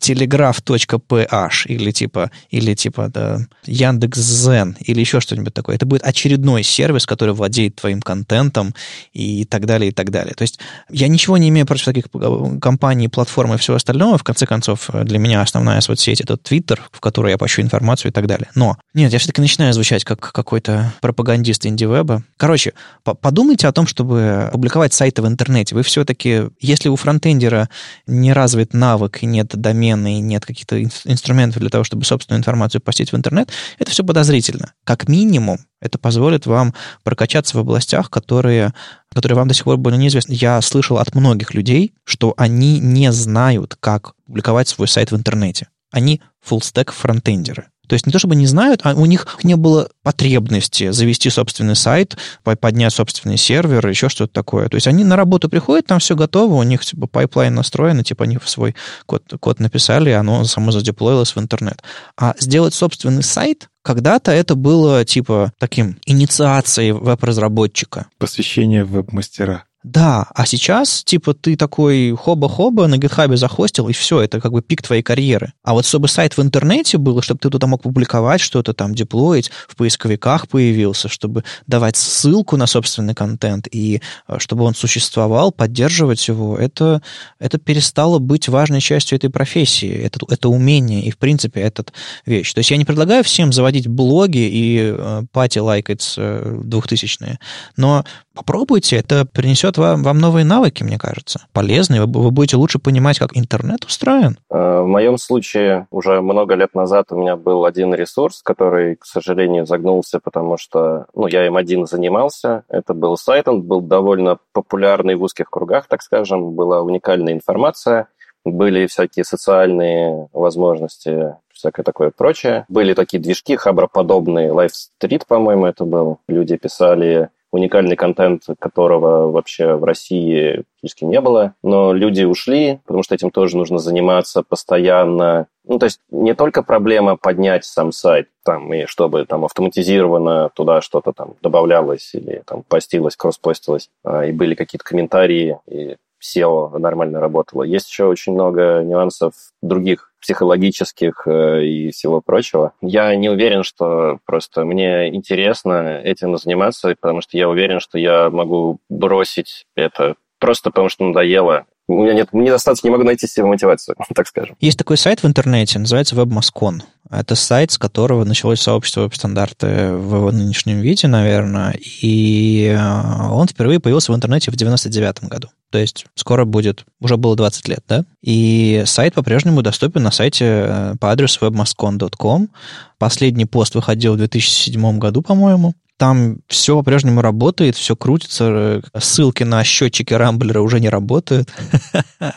telegraph.ph или типа, или типа да, Яндекс.Зен или еще что-нибудь такое. Это будет очередной сервис, который владеет твоим контентом и так далее, и так далее. То есть я ничего не имею против таких э, компаний, платформ и всего остального. В конце концов, для меня основная соцсеть — это Twitter, в которой я пощу информацию и так далее. Но нет, я все-таки начинаю звучать как какой-то пропагандист инди-веба. Короче, подумайте о том, чтобы публиковать сайты в интернете. Вы все-таки, если у фронтендера не развит навык нет домена и нет каких-то инструментов для того, чтобы собственную информацию постить в интернет, это все подозрительно. Как минимум, это позволит вам прокачаться в областях, которые, которые вам до сих пор были неизвестны. Я слышал от многих людей, что они не знают, как публиковать свой сайт в интернете. Они full-stack фронтендеры. То есть не то чтобы не знают, а у них не было потребности завести собственный сайт, поднять собственный сервер, еще что-то такое. То есть они на работу приходят, там все готово, у них типа pipeline настроен, типа они свой код, код написали, и оно само задеплоилось в интернет. А сделать собственный сайт, когда-то это было типа таким инициацией веб-разработчика. Посвящение веб-мастера. Да, а сейчас, типа, ты такой хоба-хоба на гитхабе захостил, и все, это как бы пик твоей карьеры. А вот чтобы сайт в интернете был, чтобы ты туда мог публиковать что-то там, деплоить, в поисковиках появился, чтобы давать ссылку на собственный контент, и э, чтобы он существовал, поддерживать его, это, это перестало быть важной частью этой профессии, это, это умение, и, в принципе, этот вещь. То есть я не предлагаю всем заводить блоги и э, пати лайкать э, двухтысячные, но попробуйте, это принесет вам, вам новые навыки, мне кажется, полезные. Вы, вы будете лучше понимать, как интернет устроен. Э, в моем случае уже много лет назад у меня был один ресурс, который, к сожалению, загнулся, потому что ну, я им один занимался. Это был сайт, он был довольно популярный в узких кругах, так скажем, была уникальная информация, были всякие социальные возможности, всякое такое прочее. Были такие движки, хаброподобные, Live Street, по-моему, это был. Люди писали уникальный контент которого вообще в России практически не было. Но люди ушли, потому что этим тоже нужно заниматься постоянно. Ну, то есть не только проблема поднять сам сайт, там, и чтобы там автоматизированно туда что-то там добавлялось или там постилось, кросс-постилось, а, и были какие-то комментарии, и SEO нормально работало. Есть еще очень много нюансов других психологических э, и всего прочего. Я не уверен, что просто мне интересно этим заниматься, потому что я уверен, что я могу бросить это просто потому что надоело у меня нет, мне достаточно не могу найти себе мотивацию, так скажем. Есть такой сайт в интернете, называется WebMoscon. Это сайт, с которого началось сообщество веб-стандарты в его нынешнем виде, наверное, и э, он впервые появился в интернете в 99 году. То есть скоро будет, уже было 20 лет, да? И сайт по-прежнему доступен на сайте э, по адресу webmoscon.com. Последний пост выходил в 2007 году, по-моему. Там все по-прежнему работает, все крутится, ссылки на счетчики Рамблера уже не работают.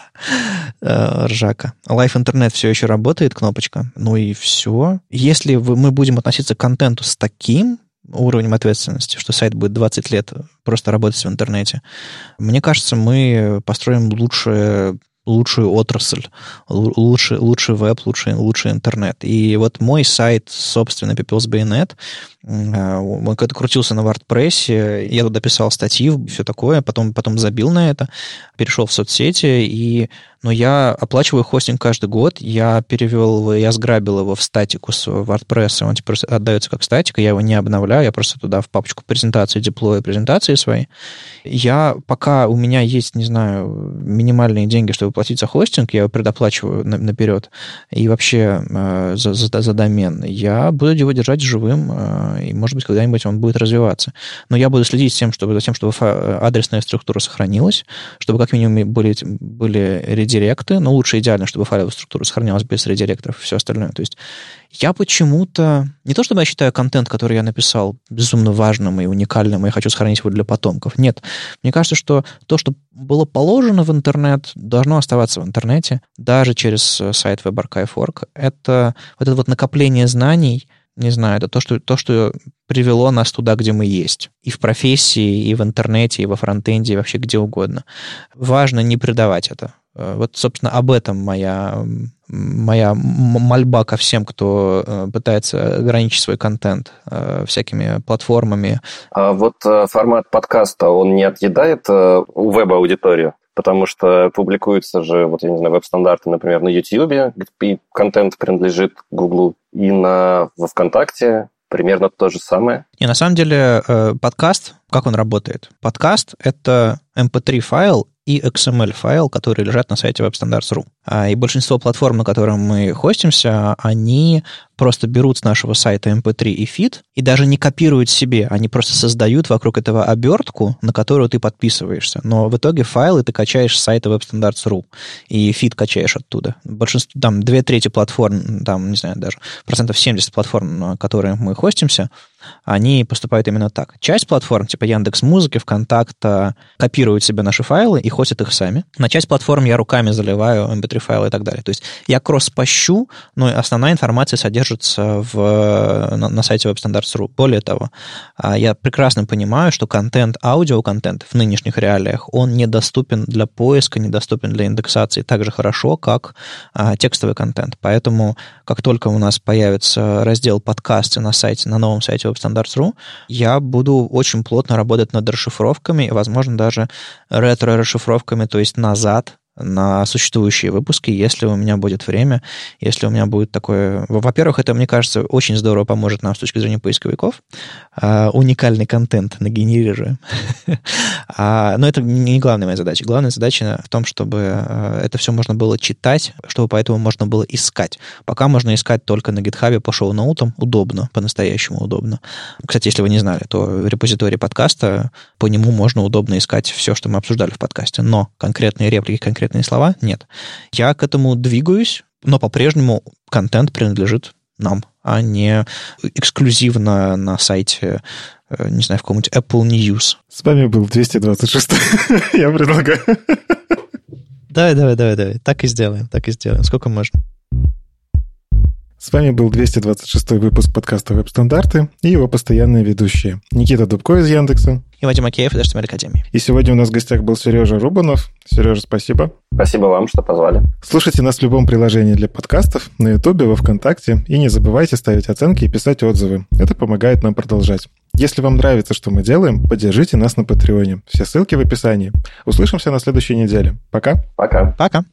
Э, ржака. Live интернет все еще работает, кнопочка. Ну и все. Если мы будем относиться к контенту с таким уровнем ответственности, что сайт будет 20 лет просто работать в интернете, мне кажется, мы построим лучшее лучшую отрасль, лучший, лучший веб, лучший, лучший интернет. И вот мой сайт, собственно, People's Bayonet, э, он когда крутился на WordPress, я туда писал статьи, все такое, потом, потом забил на это, перешел в соцсети, и но я оплачиваю хостинг каждый год, я перевел его, я сграбил его в статику с WordPress, он теперь отдается как статика, я его не обновляю, я просто туда в папочку презентации деплою презентации свои. Я, пока у меня есть, не знаю, минимальные деньги, чтобы платить за хостинг, я его предоплачиваю на, наперед, и вообще э, за, за, за домен, я буду его держать живым, э, и, может быть, когда-нибудь он будет развиваться. Но я буду следить тем, чтобы, за тем, чтобы адресная структура сохранилась, чтобы как минимум были, были редиректы, но лучше идеально, чтобы файловая структура сохранялась без редиректоров и все остальное. То есть я почему-то... Не то, чтобы я считаю контент, который я написал, безумно важным и уникальным, и хочу сохранить его для потомков. Нет. Мне кажется, что то, что было положено в интернет, должно оставаться в интернете, даже через э, сайт WebArchive.org. Это вот это вот накопление знаний, не знаю, это то, что, то, что привело нас туда, где мы есть. И в профессии, и в интернете, и во фронтенде, и вообще где угодно. Важно не предавать это. Э, вот, собственно, об этом моя, моя мольба ко всем, кто э, пытается ограничить свой контент э, всякими платформами. А вот формат подкаста, он не отъедает у веб-аудиторию? Потому что публикуются же, вот я не знаю, веб-стандарты, например, на YouTube, где контент принадлежит Google, и на, во ВКонтакте примерно то же самое. И на самом деле подкаст, как он работает? Подкаст — это mp3-файл и XML-файл, которые лежат на сайте WebStandards.ru. А, и большинство платформ, на которых мы хостимся, они просто берут с нашего сайта mp3 и feed и даже не копируют себе, они просто создают вокруг этого обертку, на которую ты подписываешься. Но в итоге файлы ты качаешь с сайта WebStandards.ru и feed качаешь оттуда. Большинство, там, две трети платформ, там, не знаю, даже процентов 70 платформ, на которые мы хостимся, они поступают именно так. Часть платформ, типа Яндекс Музыки, ВКонтакта, копируют себе наши файлы и хостят их сами. На часть платформ я руками заливаю mp3 файлы и так далее. То есть я кросс-пощу, но основная информация содержится в, на, на сайте WebStandards.ru. Более того, а, я прекрасно понимаю, что контент, аудиоконтент в нынешних реалиях, он недоступен для поиска, недоступен для индексации так же хорошо, как а, текстовый контент. Поэтому, как только у нас появится раздел подкасты на сайте, на новом сайте WebStandards.ru, я буду очень плотно работать над расшифровками возможно, даже ретро-расшифровками, то есть назад на существующие выпуски, если у меня будет время, если у меня будет такое... Во-первых, это, мне кажется, очень здорово поможет нам с точки зрения поисковиков. А, уникальный контент нагенерируем. а, но это не главная моя задача. Главная задача в том, чтобы а, это все можно было читать, чтобы поэтому можно было искать. Пока можно искать только на GitHub по шоу-ноутам. Удобно, по-настоящему удобно. Кстати, если вы не знали, то в репозитории подкаста по нему можно удобно искать все, что мы обсуждали в подкасте. Но конкретные реплики, конкретные конкретные слова? Нет. Я к этому двигаюсь, но по-прежнему контент принадлежит нам, а не эксклюзивно на сайте, э, не знаю, в каком-нибудь Apple News. С вами был 226. Я предлагаю. Давай, давай, давай, давай. Так и сделаем, так и сделаем. Сколько можно. С вами был 226 выпуск подкаста «Веб-стандарты» и его постоянные ведущие. Никита Дубко из Яндекса. И Вадим Акеев из HTML Академии. И сегодня у нас в гостях был Сережа Рубанов. Сережа, спасибо. Спасибо вам, что позвали. Слушайте нас в любом приложении для подкастов, на Ютубе, во Вконтакте. И не забывайте ставить оценки и писать отзывы. Это помогает нам продолжать. Если вам нравится, что мы делаем, поддержите нас на Патреоне. Все ссылки в описании. Услышимся на следующей неделе. Пока. Пока. Пока.